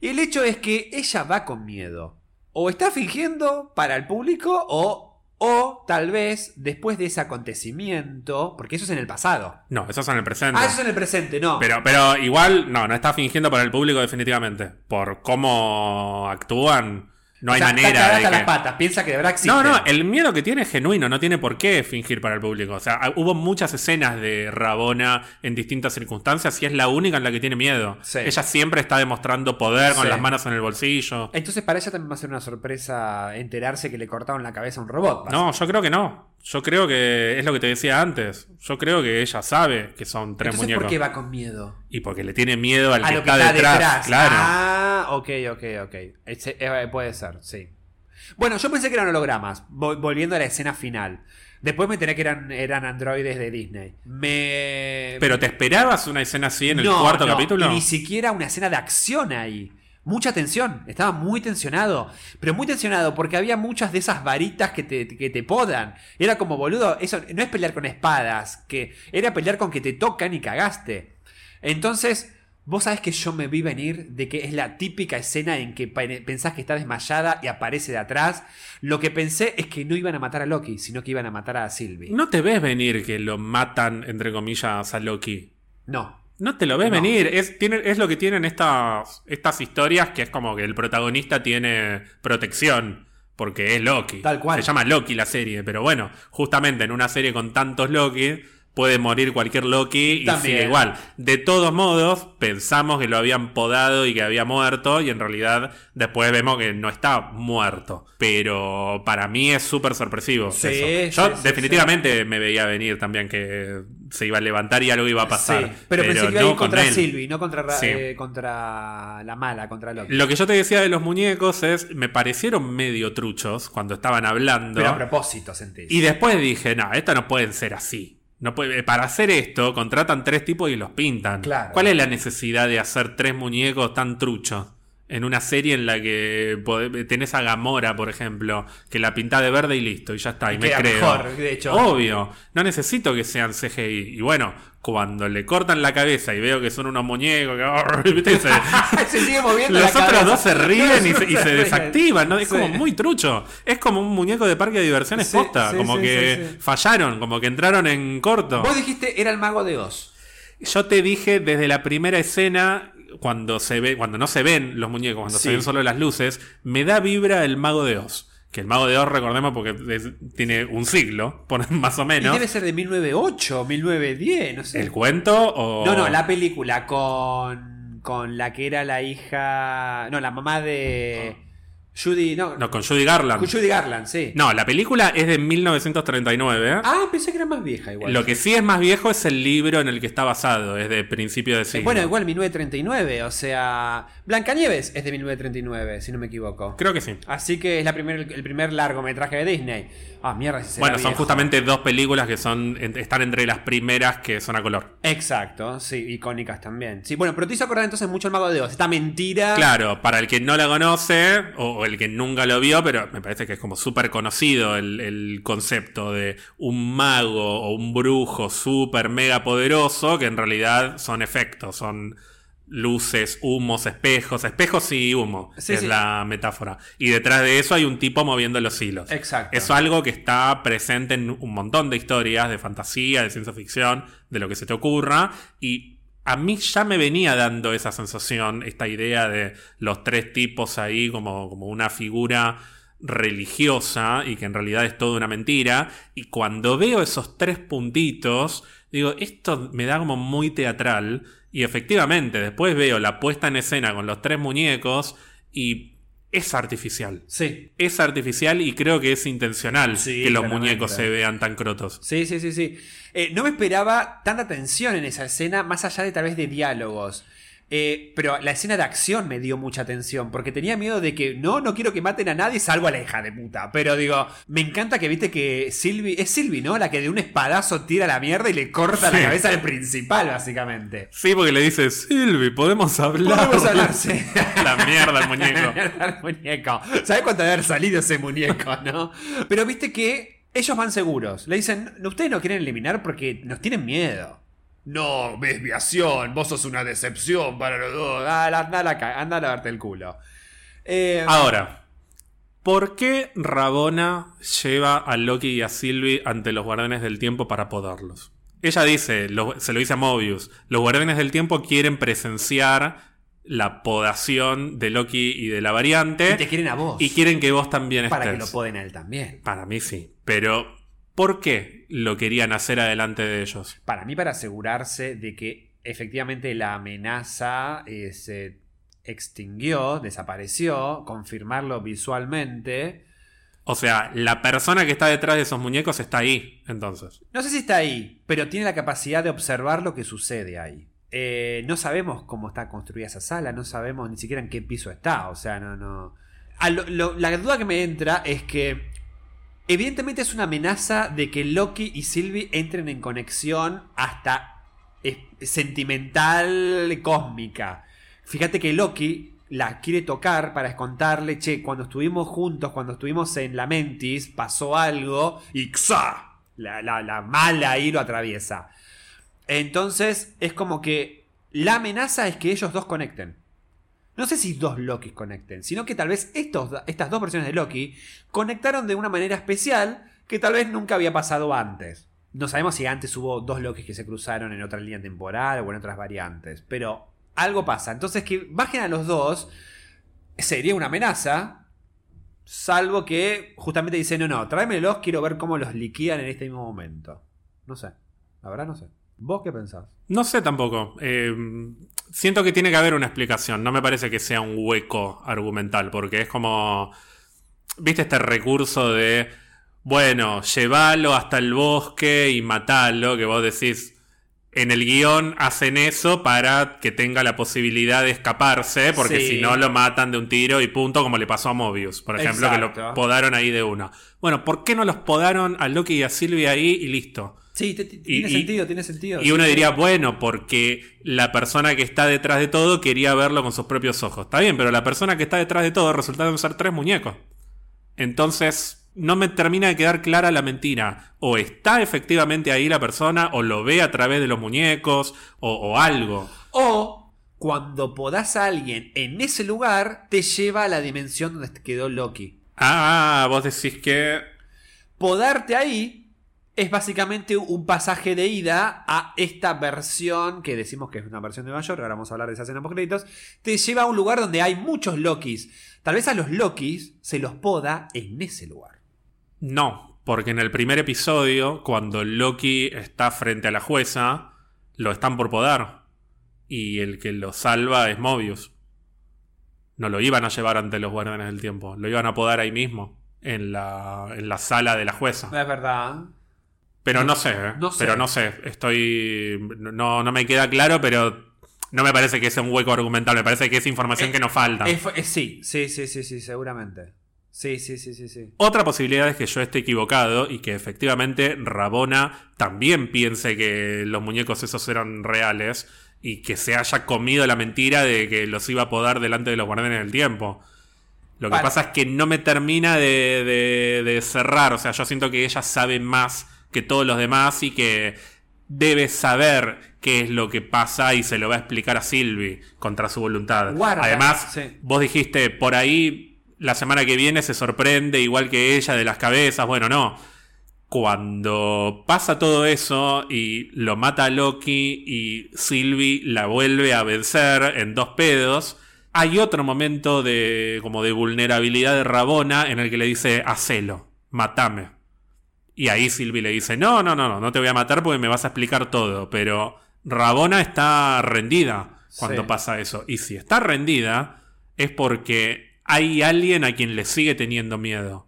Y el hecho es que ella va con miedo. O está fingiendo para el público o, o tal vez después de ese acontecimiento, porque eso es en el pasado. No, eso es en el presente. Ah, eso es en el presente, no. Pero, pero igual, no, no está fingiendo para el público definitivamente. Por cómo actúan, no O hay sea, manera de hasta que... las patas, piensa que de verdad existe. No, no, el miedo que tiene es genuino, no tiene por qué fingir para el público. O sea, hubo muchas escenas de Rabona en distintas circunstancias y es la única en la que tiene miedo. Sí. Ella siempre está demostrando poder con Sí. las manos en el bolsillo. Entonces para ella también va a ser una sorpresa enterarse que le cortaron la cabeza a un robot. No, yo creo que no. Yo creo que es lo que te decía antes. Yo creo que ella sabe que son tres Entonces, muñecos. ¿por qué va con miedo? Y porque le tiene miedo al a que lo que está, está detrás. detrás. Claro. Ah, ok, ok, ok. Eh, puede ser, sí. Bueno, yo pensé que eran hologramas, vol- volviendo a la escena final. Después me enteré que eran, eran androides de Disney. Me... Pero ¿te esperabas una escena así en el No, cuarto no, capítulo? y ni siquiera una escena de acción ahí. Mucha tensión, estaba muy tensionado. Pero muy tensionado porque había muchas de esas varitas que te, que te podan. Era como, boludo, eso no es pelear con espadas, que era pelear con que te tocan y cagaste. Entonces, vos sabés que yo me vi venir de que es la típica escena en que pe- pensás que está desmayada y aparece de atrás. Lo que pensé es que no iban a matar a Loki, sino que iban a matar a Sylvie. No te ves venir que lo matan, entre comillas, a Loki. No. No te lo ves No. venir. Es, tiene, es lo que tienen estas, estas historias, que es como que el protagonista tiene protección. Porque es Loki. Tal cual. Se llama Loki la serie. Pero bueno, justamente en una serie con tantos Loki, puede morir cualquier Loki y También. sigue igual. De todos modos, pensamos que lo habían podado y que había muerto. Y en realidad, después vemos que no está muerto. Pero para mí es súper sorpresivo. Sí, eso. Yo sí, sí, definitivamente me veía venir también que se iba a levantar y algo iba a pasar. Sí, pero, pensé que iba a no contra con. Sylvie, no contra, Sí. eh, contra la mala, contra Loki. Lo que yo te decía de los muñecos es, me parecieron medio truchos cuando estaban hablando. Pero a propósito, sentís. y después dije, no, estos no pueden ser así. No puede, para hacer esto, contratan tres tipos y los pintan. Claro. ¿Cuál es la necesidad de hacer tres muñecos tan truchos? En una serie en la que tenés a Gamora, por ejemplo, que la pinta de verde y listo, y ya está, y, Y me creo. mejor, de hecho. Obvio, no necesito que sean CGI. Y bueno, cuando le cortan la cabeza y veo que son unos muñecos, que. Se- sigue moviendo los la otros cabeza. dos se ríen y se, y desactivan, ¿no? Es Sí. como muy trucho. Es como un muñeco de parque de diversiones Sí, posta. sí, como que fallaron, como que entraron en corto. Vos dijiste era el mago de Oz. Yo te dije desde la primera escena, cuando se ve, cuando no se ven los muñecos, cuando Sí. se ven solo las luces, me da vibra el mago de Oz. Que el mago de Oz, recordemos, porque es- tiene un siglo, más o Y menos. debe ser de 1908, 1910, no sé. ¿El cuento o.? No, no, la película con, con la que era la hija. No, la mamá de Judy, no, No, con Judy Garland. Judy Garland, sí. No, la película es de 1939. Ah, pensé que era más vieja igual. Lo que sí es más viejo es el libro en el que está basado, es de principio de siglo. Bueno, igual 1939, o sea, Blancanieves es de 1939, si no me equivoco. Creo que sí. Así que es la primer, el primer largometraje de Disney. Ah, mierda, si Bueno, son viejo. justamente dos películas que son están entre las primeras que son a color. Exacto, sí, icónicas también. Sí, bueno, pero te hizo acordar entonces mucho el Mago de Oz. Esta mentira. Claro, para el que no la conoce o, o el que nunca lo vio, pero me parece que es como súper conocido el, el concepto de un mago o un brujo súper mega poderoso que en realidad son efectos, son luces, humos, espejos, espejos y humo, Sí, es sí. la metáfora. Y detrás de eso hay un tipo moviendo los hilos. Exacto. Eso es algo que está presente en un montón de historias de fantasía, de ciencia ficción, de lo que se te ocurra. Y a mí ya me venía dando esa sensación, esta idea de los tres tipos ahí como, como una figura religiosa y que en realidad es toda una mentira. Y cuando veo esos tres puntitos, digo, esto me da como muy teatral. Y efectivamente, después veo la puesta en escena con los tres muñecos y es artificial. Sí. Es artificial y creo que es intencional Sí, que los claramente. muñecos se vean tan crotos. Sí, sí, sí, sí. Eh, no me esperaba tanta tensión en esa escena, más allá de tal vez de diálogos. Eh, pero la escena de acción me dio mucha tensión, porque tenía miedo de que no, no quiero que maten a nadie, salvo a la hija de puta. Pero digo, me encanta que viste que Sylvie, es Sylvie, ¿no? La que de un espadazo tira la mierda y le corta la cabeza al principal, básicamente. Sí, porque le dice, Silvi, podemos hablar. Podemos hablar, sí. La mierda el muñeco. el muñeco. ¿Sabes cuánto debe haber salido ese muñeco, no? Pero viste que ellos van seguros. Le dicen, ustedes no quieren eliminar porque nos tienen miedo. No, desviación, vos sos una decepción para los dos. Ah, Anda, anda a lavarte el culo. Eh, Ahora, ¿por qué Rabona lleva a Loki y a Sylvie ante los guardianes del tiempo para podarlos? Ella dice, lo- se lo dice a Mobius, los guardianes del tiempo quieren presenciar la podación de Loki y de la variante y te quieren a vos. y quieren que vos también para que estés. lo poden a él también. Para mí sí, pero ¿por qué lo querían hacer adelante de ellos? Para mí, para asegurarse de que efectivamente la amenaza eh, se extinguió, desapareció, confirmarlo visualmente. O sea, la persona que está detrás de esos muñecos está ahí, entonces. No sé si está ahí, pero tiene la capacidad de observar lo que sucede ahí. Eh, no sabemos cómo está construida esa sala, no sabemos ni siquiera en qué piso está, o sea, no, no. A lo- lo- la duda que me entra es que evidentemente es una amenaza de que Loki y Sylvie entren en conexión hasta es- sentimental, cósmica. Fíjate que Loki la quiere tocar para contarle, che, cuando estuvimos juntos, cuando estuvimos en la Mentis, pasó algo y ¡xa! La, la- la mala ahí lo atraviesa. Entonces es como que la amenaza es que ellos dos conecten. No sé si dos Lokis conecten, sino que tal vez estos, estas dos versiones de Loki conectaron de una manera especial que tal vez nunca había pasado antes. No sabemos si antes hubo dos Lokis que se cruzaron en otra línea temporal o en otras variantes, pero algo pasa. Entonces que bajen a los dos sería una amenaza, salvo que justamente dicen, no, no, tráemelos, quiero ver cómo los liquidan en este mismo momento. No sé, la verdad no sé. ¿Vos qué pensás? No sé tampoco. Eh, siento que tiene que haber una explicación. No me parece que sea un hueco argumental, porque es como. ¿Viste este recurso de. Bueno, llévalo hasta el bosque y matalo, que vos decís. En el guion hacen eso para que tenga la posibilidad de escaparse, porque Sí. si no lo matan de un tiro y punto, como le pasó a Mobius, por ejemplo, que lo podaron ahí de una. Bueno, ¿por qué no los podaron a Loki y a Sylvie ahí y listo? Sí, te- te- tiene y- sentido, tiene sentido. Y uno diría, bueno, porque la persona que está detrás de todo quería verlo con sus propios ojos. Está bien, pero la persona que está detrás de todo resultaron ser tres muñecos. Entonces, no me termina de quedar clara la mentira. O está efectivamente ahí la persona, o lo ve a través de los muñecos, o, o algo. O cuando podás a alguien en ese lugar, te lleva a la dimensión donde quedó Loki. Ah, vos decís que... Podarte ahí es básicamente un pasaje de ida a esta versión, que decimos que es una versión de Nueva York, ahora vamos a hablar de esa escena post créditos, te lleva a un lugar donde hay muchos Lokis. Tal vez a los Lokis se los poda en ese lugar. No, porque en el primer episodio, cuando Loki está frente a la jueza, lo están por podar. Y el que lo salva es Mobius. No lo iban a llevar ante los guardianes del tiempo. Lo iban a podar ahí mismo, en la, en la sala de la jueza. Es verdad. Pero no sé, ¿eh? No sé. Pero no sé. Estoy. No, no me queda claro, pero no me parece que sea un hueco argumental. Me parece que es información Eh, que nos falta. Es- es- sí, sí, sí, sí, sí, seguramente. Sí, sí, sí, sí, sí. Otra posibilidad es que yo esté equivocado y que efectivamente Rabona también piense que los muñecos esos eran reales y que se haya comido la mentira de que los iba a podar delante de los guardianes del tiempo. Lo que pasa es que no me termina de, de- de cerrar. O sea, yo siento que ella sabe más que todos los demás y que debe saber qué es lo que pasa y se lo va a explicar a Sylvie contra su voluntad. Guarda, Además, sí. vos dijiste, por ahí la semana que viene se sorprende igual que ella de las cabezas. Bueno, no. Cuando pasa todo eso y lo mata a Loki y Sylvie la vuelve a vencer en dos pedos, hay otro momento de como de vulnerabilidad de Rabona en el que le dice, hacelo, matame. Y ahí Sylvie le dice, no, no, no, no, no te voy a matar porque me vas a explicar todo, pero Rabona está rendida cuando Sí. pasa eso. Y si está rendida es porque hay alguien a quien le sigue teniendo miedo.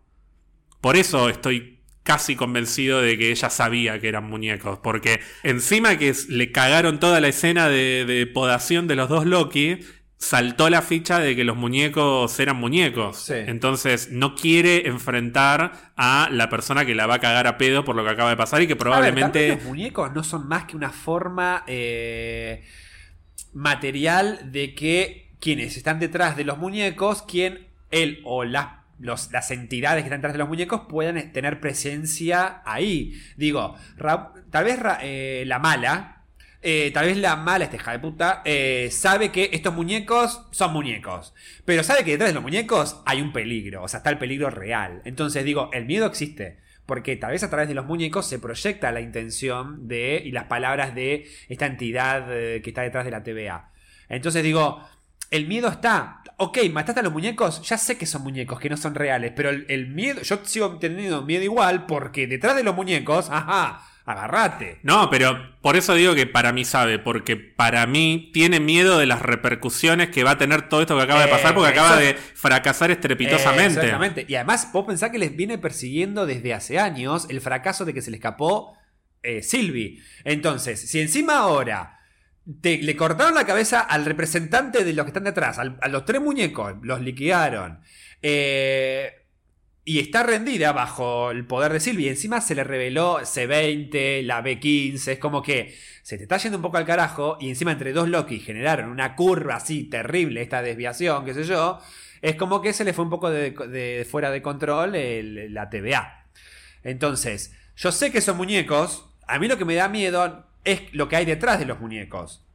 Por eso estoy casi convencido de que ella sabía que eran muñecos. Porque encima que le cagaron toda la escena de, de podación de los dos Loki, saltó la ficha de que los muñecos eran muñecos. Sí. Entonces no quiere enfrentar a la persona que la va a cagar a pedo por lo que acaba de pasar y que ver, probablemente... los muñecos no son más que una forma eh, material de que quienes están detrás de los muñecos, quien él o las, los- las entidades que están detrás de los muñecos puedan tener presencia ahí. Digo, Ra- tal vez Ra- eh, la mala. Eh, tal vez la mala, esta hija de puta, eh, sabe que estos muñecos son muñecos. Pero sabe que detrás de los muñecos hay un peligro. O sea, está el peligro real. Entonces digo, el miedo existe. Porque tal vez a través de los muñecos se proyecta la intención de y las palabras de esta entidad eh, que está detrás de la TVA. Entonces digo, el miedo está. Ok, mataste a los muñecos, ya sé que son muñecos, que no son reales, pero el, el miedo, yo sigo teniendo miedo igual porque detrás de los muñecos, ajá, agarrate. No, pero por eso digo que para mí sabe, porque para mí tiene miedo de las repercusiones que va a tener todo esto que acaba de Eh, pasar, porque eso- acaba de fracasar estrepitosamente. Eh, exactamente. Y además, vos pensás que les viene persiguiendo desde hace años el fracaso de que se le escapó eh, Sylvie. Entonces, si encima ahora te- le cortaron la cabeza al representante de los que están detrás, al- a los tres muñecos, los liquidaron. eh, y está rendida bajo el poder de Sylvie. Y encima se le reveló C20, la B15. Es como que se te está yendo un poco al carajo. Y encima entre dos Loki generaron una curva así terrible, esta desviación, qué sé yo. Es como que se le fue un poco de, fuera de control la TVA. Entonces, yo sé que son muñecos. A mí lo que me da miedo es lo que hay detrás de los muñecos.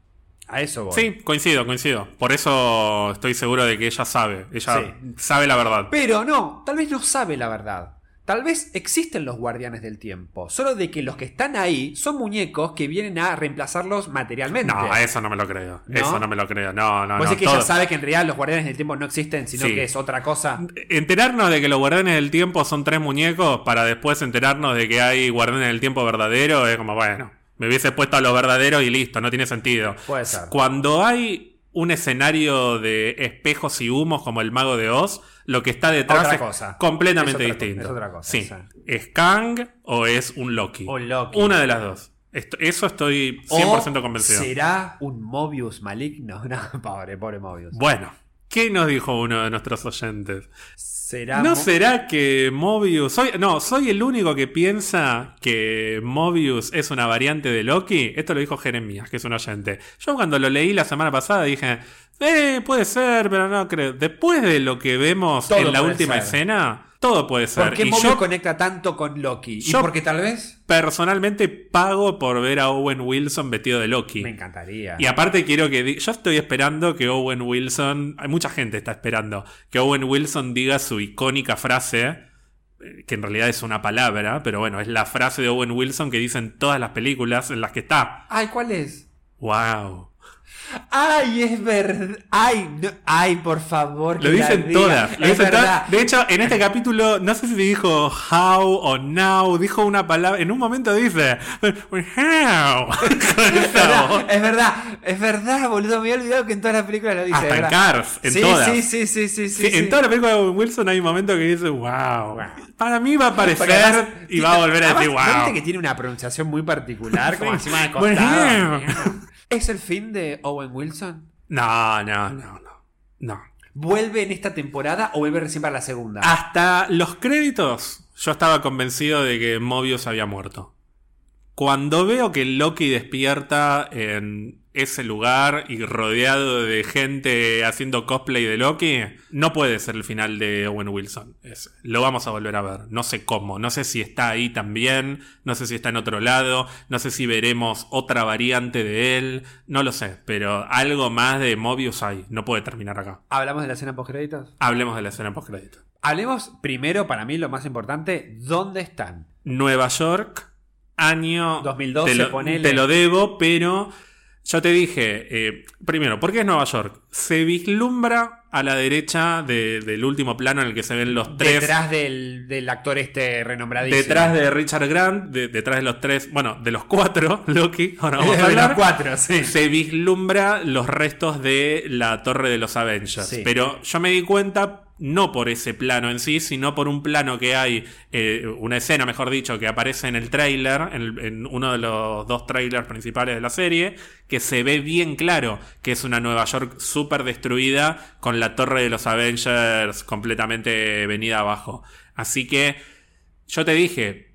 A eso voy. Sí, coincido, coincido. Por eso estoy seguro de que ella sabe. Ella Sí. sabe la verdad. Pero no, tal vez no sabe la verdad. Tal vez existen los guardianes del tiempo. Solo de que los que están ahí son muñecos que vienen a reemplazarlos materialmente. No, eso no me lo creo. ¿No? Eso no me lo creo. No, no, Vos no. decís que todo- ella sabe que en realidad los guardianes del tiempo no existen, sino Sí. que es otra cosa. Enterarnos de que los guardianes del tiempo son tres muñecos para después enterarnos de que hay guardianes del tiempo verdadero es como, bueno, me hubiese puesto a los verdaderos y listo, no tiene sentido. Puede ser. Cuando hay un escenario de espejos y humos como el mago de Oz, lo que está detrás Otra es cosa. completamente Es otra co- distinto. es otra cosa, Sí. sí. ¿Es Kang o es un Loki? O Loki. Una de las dos. Esto- eso estoy 100% convencido. ¿Será un Mobius maligno? No, pobre, pobre Mobius. Bueno, ¿qué nos dijo uno de nuestros oyentes? ¿Será ¿No Mo- será que Mobius... Soy, no, soy el único que piensa que Mobius es una variante de Loki. Esto lo dijo Jeremías, que es un oyente. Yo cuando lo leí la semana pasada dije, eh, puede ser, pero no creo. Después de lo que vemos Todo en la última ser. escena, todo puede ser. ¿Por qué Mobius yo conecta tanto con Loki? ¿Y yo- porque tal vez? personalmente pago por ver a Owen Wilson vestido de Loki. Me encantaría. Y aparte quiero que... Yo estoy esperando que Owen Wilson... Hay mucha gente está esperando que Owen Wilson diga su icónica frase, eh, que en realidad es una palabra, pero bueno, es la frase de Owen Wilson que dicen todas las películas en las que está. Ay, ¿cuál es? ¡Wow! Ay, es verdad. Ay, no- ay, por favor. Lo que dicen todas. lo Es dicen todas. De hecho, en este capítulo, no sé si dijo how o now, dijo una palabra. En un momento dice how. Es verdad, es verdad, es verdad, boludo. Me había olvidado que en todas las películas lo dice. Hasta en verdad. Cars, en sí, todas. Sí, sí, sí, sí, sí. En toda la película de Wilson hay un momento que dice wow. Para mí va a aparecer además y va a volver a decir además, ¿no wow. que tiene una pronunciación muy particular, como encima de costado. ¿Es el fin de Owen Wilson? No, no, no, no. No. ¿Vuelve en esta temporada o vuelve recién para la segunda? Hasta los créditos, yo estaba convencido de que Mobius había muerto. Cuando veo que Loki despierta en ese lugar y rodeado de gente haciendo cosplay de Loki, no puede ser el final de Owen Wilson. Es- lo vamos a volver a ver. No sé cómo. No sé si está ahí también. No sé si está en otro lado. No sé si veremos otra variante de él. No lo sé. Pero algo más de Mobius hay. No puede terminar acá. ¿Hablamos de la escena post créditos? Hablemos de la escena post crédito. Hablemos primero, para mí lo más importante, ¿dónde están? Nueva York, año 2012, te lo, ponele. te lo debo, pero yo te dije, eh, primero, ¿por qué es Nueva York? Se vislumbra a la derecha de- del último plano en el que se ven los tres. Detrás del, del actor este renombradísimo. Detrás de Richard Grant, de- detrás de los tres, bueno, de los cuatro, Loki, ahora vamos a de los hablar. cuatro, sí. Se vislumbra los restos de la torre de los Avengers. Sí. Pero yo me di cuenta, no por ese plano en sí, sino por un plano que hay, eh, una escena, mejor dicho, que aparece en el tráiler, en, el- en uno de los dos trailers principales de la serie, que se ve bien claro que es una Nueva York súper destruida con la torre de los Avengers completamente venida abajo. Así que yo te dije,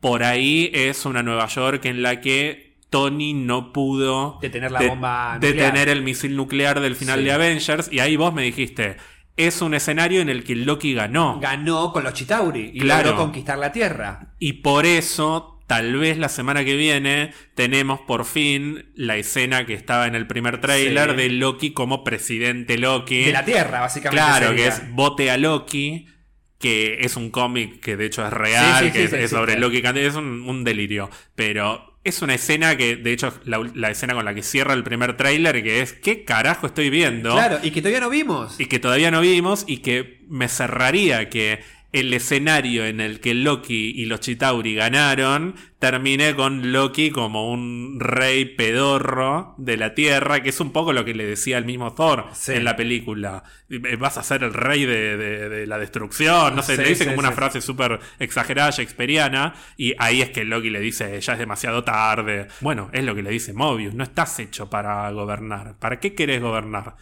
por ahí es una Nueva York en la que Tony no pudo Detener la de- bomba nuclear. detener el misil nuclear del final Sí. de Avengers. Y ahí vos me dijiste, es un escenario en el que Loki ganó. Ganó con los Chitauri y Claro. logró conquistar la Tierra. Y por eso, tal vez la semana que viene, tenemos por fin la escena que estaba en el primer tráiler Sí. de Loki como presidente Loki. De la Tierra, básicamente. Claro, que es Vote a Loki, que es un cómic que de hecho es real, Sí, sí, que sí, es, sobre. Loki, es un, un delirio. Pero es una escena que, de hecho, es la, la escena con la que cierra el primer tráiler, que es, ¿qué carajo estoy viendo? Claro, y que todavía no vimos. Y que todavía no vimos y que me cerraría que el escenario en el que Loki y los Chitauri ganaron termine con Loki como un rey pedorro de la Tierra, que es un poco lo que le decía el mismo Thor Sí. en la película. Eh, Vas a ser el rey de, de- de la destrucción, no sé, Sí, le dice sí, como una frase súper exagerada, shakespeariana, y ahí es que Loki le dice, ya es demasiado tarde. Bueno, es lo que le dice Mobius, no estás hecho para gobernar. ¿Para qué querés gobernar?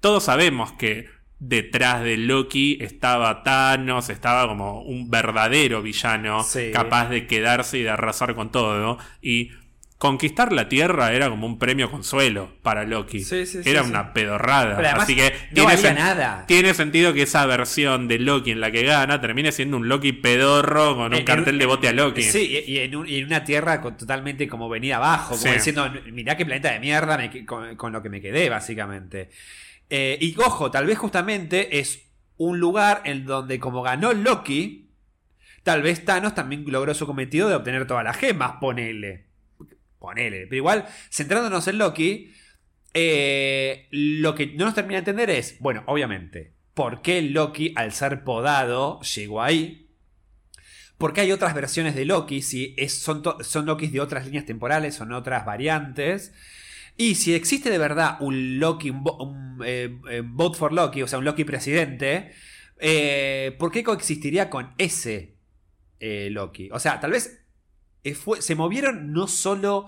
Todos sabemos que detrás de Loki estaba Thanos, estaba como un verdadero villano, Sí. capaz de quedarse y de arrasar con todo. Y conquistar la Tierra era como un premio consuelo para Loki. Sí, sí, sí, era una pedorrada. Además, Así que no tiene, sen- nada. tiene sentido que esa versión de Loki en la que gana termine siendo un Loki pedorro con un En- cartel en- de bote a Loki. Sí, y en, un- y en una tierra con- totalmente como venida abajo, como diciendo, mirá qué planeta de mierda me que- con, con lo que me quedé, básicamente. Eh, y ojo, tal vez justamente es un lugar en donde como ganó Loki, tal vez Thanos también logró su cometido de obtener todas las gemas, ponele. Ponele. Pero igual, centrándonos en Loki, eh, lo que no nos termina de entender es, bueno, obviamente, ¿por qué Loki, al ser podado, llegó ahí? ¿Por qué hay otras versiones de Loki? Si son, son Lokis de otras líneas temporales, son otras variantes. Y si existe de verdad un Loki, un, eh, eh, vote for Loki, o sea, un Loki presidente, eh, ¿por qué coexistiría con ese Loki? O sea, tal vez se movieron no solo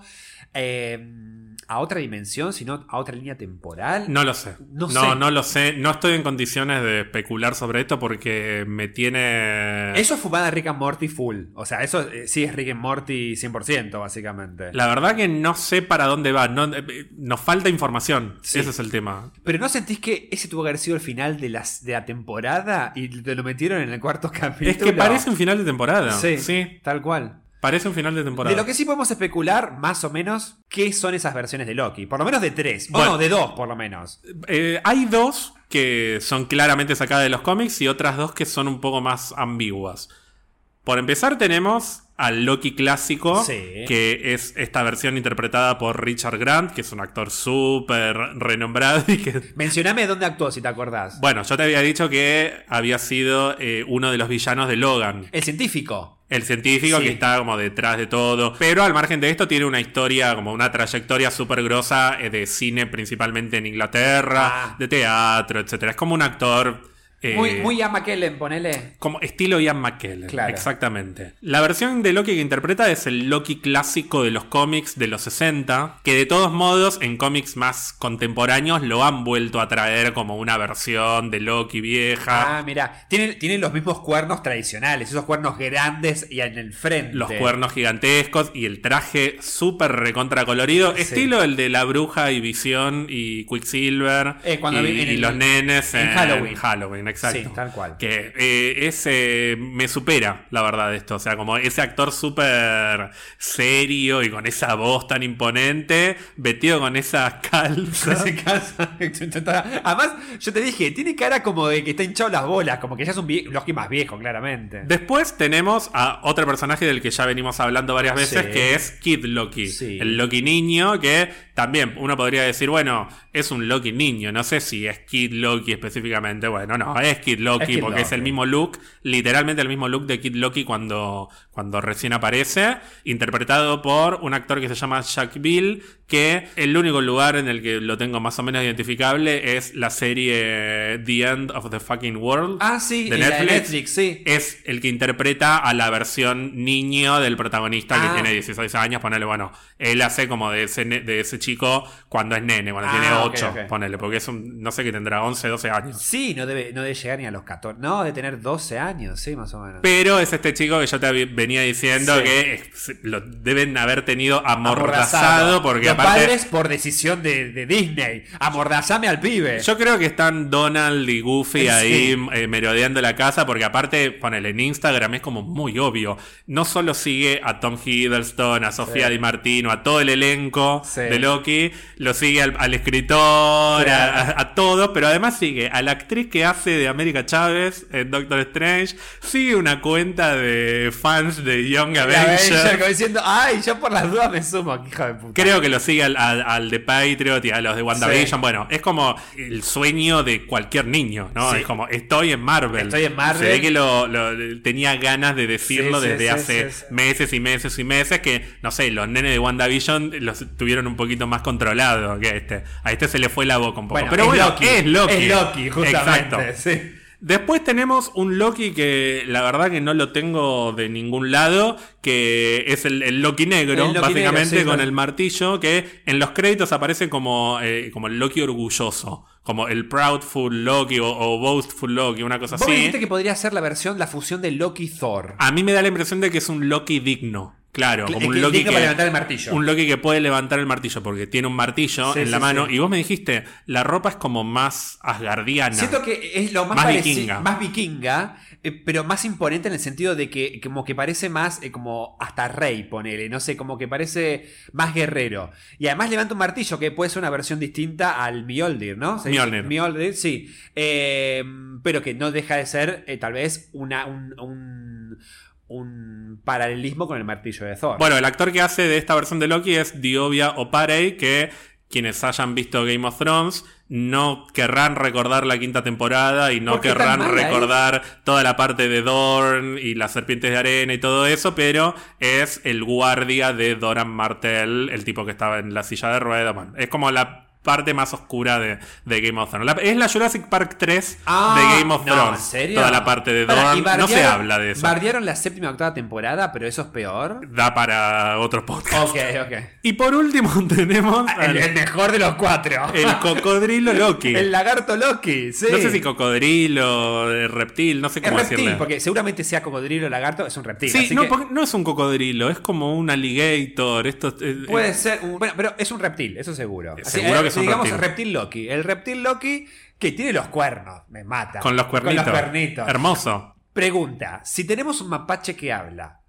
a otra dimensión, sino a otra línea temporal. No lo sé. No No, sé. no lo sé. No estoy en condiciones de especular sobre esto porque me tiene. Eso es fumada Rick and Morty full. O sea, eso eh, sí es Rick and Morty 100%, básicamente. La verdad que no sé para dónde va. No, eh, nos falta información. Sí. Ese es el tema. Pero ¿no sentís que ese tuvo que haber sido el final de, las, de la temporada y te lo metieron en el cuarto capítulo? Es que parece un final de temporada. Sí, Sí. tal cual. Parece un final de temporada. De lo que sí podemos especular, más o menos, qué son esas versiones de Loki. Por lo menos de tres. O Bueno. no, de dos, por lo menos. Eh, hay dos que son claramente sacadas de los cómics y otras dos que son un poco más ambiguas. Por empezar tenemos al Loki clásico, Sí. que es esta versión interpretada por Richard Grant, que es un actor súper renombrado y que... Mencioname dónde actuó, si te acordás. Bueno, yo te había dicho que había sido eh, uno de los villanos de Logan. El científico. El científico Sí. que está como detrás de todo. Pero al margen de esto tiene una historia, como una trayectoria súper grosa eh, de cine principalmente en Inglaterra, Ah. de teatro, etcétera. Es como un actor... eh, Muy, muy Ian McKellen, ponele. como estilo Ian McKellen. Claro. Exactamente. La versión de Loki que interpreta es el Loki clásico de los cómics de los 60, que de todos modos en cómics más contemporáneos lo han vuelto a traer como una versión de Loki vieja. Ah, mira. Tiene, tiene los mismos cuernos tradicionales, esos cuernos grandes y en el frente. Los cuernos gigantescos y el traje súper recontra colorido, Sí. estilo el de la bruja y visión y Quicksilver Eh, cuando y, los nenes en en, Halloween. Halloween, exacto. Sí, tal cual. Que eh, ese me supera, la verdad, esto. O sea, como ese actor súper serio y con esa voz tan imponente, vestido con esas calzas. Se casa. Además, yo te dije, tiene cara como de que está hinchado las bolas, como que ya es un Loki más viejo, claramente. Después tenemos a otro personaje del que ya venimos hablando varias veces, Sí. que es Kid Loki. Sí. El Loki niño, que también uno podría decir, bueno, es un Loki niño. No sé si es Kid Loki específicamente. Bueno, no, es Kid Loki Es Kid porque es el mismo look, literalmente el mismo look de Kid Loki cuando, cuando recién aparece, interpretado por un actor que se llama Jack Bill, que el único lugar en el que lo tengo más o menos identificable es la serie The End of the Fucking World. Ah, sí, de y la de Netflix. Netflix, sí. Es el que interpreta a la versión niño del protagonista que Ah. tiene 16 años. Ponele, bueno, él hace como de ese, de ese chico cuando es nene, cuando Ah, tiene ok, 8, ok. ponele, porque es un, no sé qué tendrá, 11, 12 años. Sí, no debe, no debe llegar ni a los 14. No, de tener 12 años, sí, más o menos. Pero es este chico que yo te venía diciendo Sí. que lo deben haber tenido amordazado, porque Los aparte... padres por decisión de, de Disney. Amordazame al pibe. Yo creo que están Donald y Goofy Sí. ahí eh, merodeando la casa, porque aparte, ponele en Instagram, es como muy obvio. No solo sigue a Tom Hiddleston, a Sofía Sí. Di Martino, a todo el elenco de Loki, lo sigue al, al escritor, A, a- todo, pero además sigue a la actriz que hace de América Chávez en Doctor Strange, sigue una cuenta de fans de Young Avengers. Como diciendo, ay, yo por las dudas me sumo, hijo de puta. Creo que lo sigue al, al- al de Patriot y a los de WandaVision. Sí. Bueno, es como el sueño de cualquier niño, ¿no? Sí. Es como, estoy en Marvel. Estoy en Marvel. Se ve que lo, lo- tenía ganas de decirlo Sí, desde hace meses y meses y meses. Que, no sé, los nenes de WandaVision los tuvieron un poquito más controlados que este. A este se le fue la boca un poco. Bueno, Pero es bueno, Loki. es Loki. Es Loki, justamente. Exacto. Sí. Después tenemos un Loki que la verdad que no lo tengo de ningún lado, que es el, el Loki negro, El Loki básicamente negro, sí, con el martillo, que en los créditos aparece como, eh, como el Loki orgulloso, como el Proudful Loki o, o Boastful Loki, una cosa Vos así. dijiste que podría ser la versión, la fusión de Loki Thor. A mí me da la impresión de que es un Loki digno. Claro, como Es un Loki que, para levantar el martillo. un Loki que puede levantar el martillo porque tiene un martillo Sí, en la mano. sí. Y vos me dijiste, la ropa es como más asgardiana. Siento que es lo más, Más vikinga. más vikinga, eh, pero más imponente en el sentido de que como que parece más eh, como hasta rey, ponele, no sé, como que parece más guerrero. Y además levanta un martillo que puede ser una versión distinta al Mjolnir, ¿no? Mjolnir. Mjolnir, sí. Eh, pero que no deja de ser tal vez una, un, un, un paralelismo con el martillo de Thor. Bueno, el actor que hace de esta versión de Loki es Diovia Oparei, que quienes hayan visto Game of Thrones no querrán recordar la quinta temporada y no ¿Por qué tan querrán mala, eh? recordar toda la parte de Dorn y las serpientes de arena y todo eso, pero es el guardia de Doran Martell, el tipo que estaba en la silla de ruedas. Bueno, es como la parte más oscura de, de Game of Thrones. La- es la Jurassic Park 3 Ah, de Game of no, Thrones. ¿en serio? Toda la parte de Dorn. No se habla de eso. Bardearon la séptima y octava temporada, pero eso es peor. Da para otro podcast. Ok, ok. Y por último tenemos El, al- el mejor de los cuatro. el cocodrilo Loki. El lagarto Loki, sí. No sé si cocodrilo, eh, reptil, no sé cómo reptil, decirle. porque seguramente sea cocodrilo o lagarto, es un reptil. Sí, así no, que porque no es un cocodrilo, es como un alligator. Esto, eh, puede ser. un- bueno, pero es un reptil, eso seguro. Así, Seguro eh, que es un digamos reptil. reptil Loki. El reptil Loki que tiene los cuernos, me mata. con los cuernitos. Con los cuernitos. Hermoso. Pregunta: si tenemos un mapache que habla,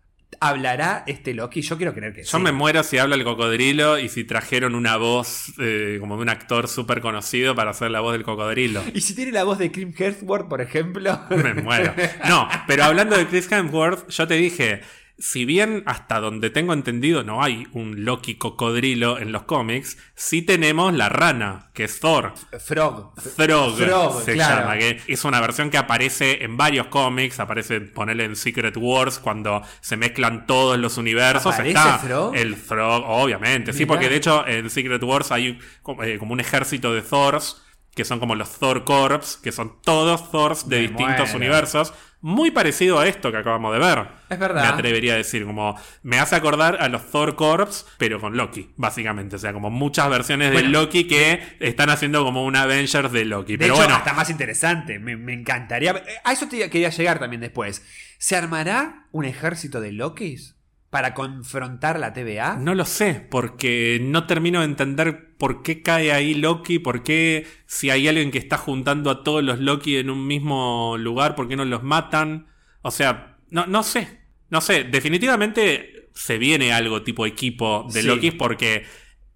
¿Hablará este Loki? Yo quiero creer que Yo sí. me muero si habla el cocodrilo y si trajeron una voz eh, como de un actor súper conocido para hacer la voz del cocodrilo. ¿Y si tiene la voz de Kim Hemsworth, por ejemplo? Me muero. No, pero hablando de Chris Hemsworth, yo te dije, si bien hasta donde tengo entendido no hay un Loki cocodrilo en los cómics, sí tenemos la rana, que es Thor. Frog. Throg Frog, se claro. llama, que es una versión que aparece en varios cómics, aparece, ponerle en Secret Wars, cuando se mezclan todos los universos. ¿Aparece Está Throg? el Throg, obviamente, sí, porque de hecho en Secret Wars hay como, eh, como un ejército de Thors, que son como los Thor Corps, que son todos Thors de Me distintos muero. universos. Muy parecido a esto que acabamos de ver. Es verdad. Me atrevería a decir, como me hace acordar a los Thor Corps, pero con Loki, básicamente. O sea, como muchas versiones de. Loki que están haciendo como un Avengers de Loki. De pero hecho, bueno, hasta más interesante. Me, me encantaría. A eso te quería llegar también después. ¿Se armará un ejército de Lokis para confrontar la TVA? no lo sé, porque no termino de entender por qué cae ahí Loki, por qué si hay alguien que está juntando a todos los Loki en un mismo lugar, por qué no los matan. O sea, no, no sé. No sé, definitivamente se viene algo tipo equipo de Sí. Loki porque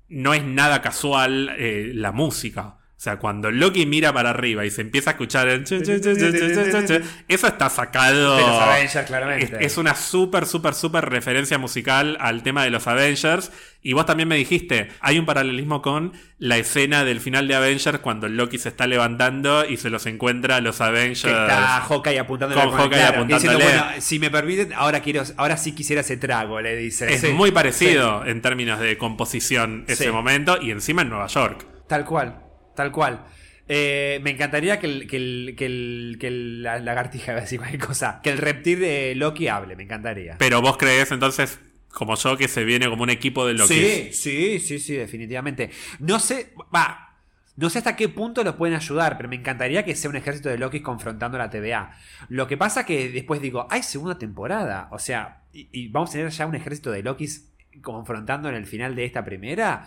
no es nada casual eh, la música. O sea, cuando Loki mira para arriba y se empieza a escuchar el... eso está sacado... De los Avengers, claramente. es una súper, súper, súper referencia musical al tema de los Avengers. Y vos también me dijiste, hay un paralelismo con la escena del final de Avengers cuando Loki se está levantando y se los encuentra a los Avengers. Que está Hawkeye apuntándole Con Hawkeye apuntándole. Diciendo, bueno, si me permiten, ahora quiero, ahora sí quisiera ese trago, le dice. Es Sí, muy parecido en términos de composición ese Sí. momento y encima en Nueva York. tal cual, tal cual. Eh, me encantaría que el, que el, que el, que la lagartija, iba a decir cualquier cosa, que el reptil de Loki hable, me encantaría. Pero vos crees entonces, como yo, que se viene como un equipo de Loki. Sí, sí, sí, sí, definitivamente. No sé, va, no sé hasta qué punto los pueden ayudar, pero me encantaría que sea un ejército de Loki confrontando a la TVA. Lo que pasa que después digo, hay segunda temporada, o sea, y, y vamos a tener ya un ejército de Lokis confrontando en el final de esta primera,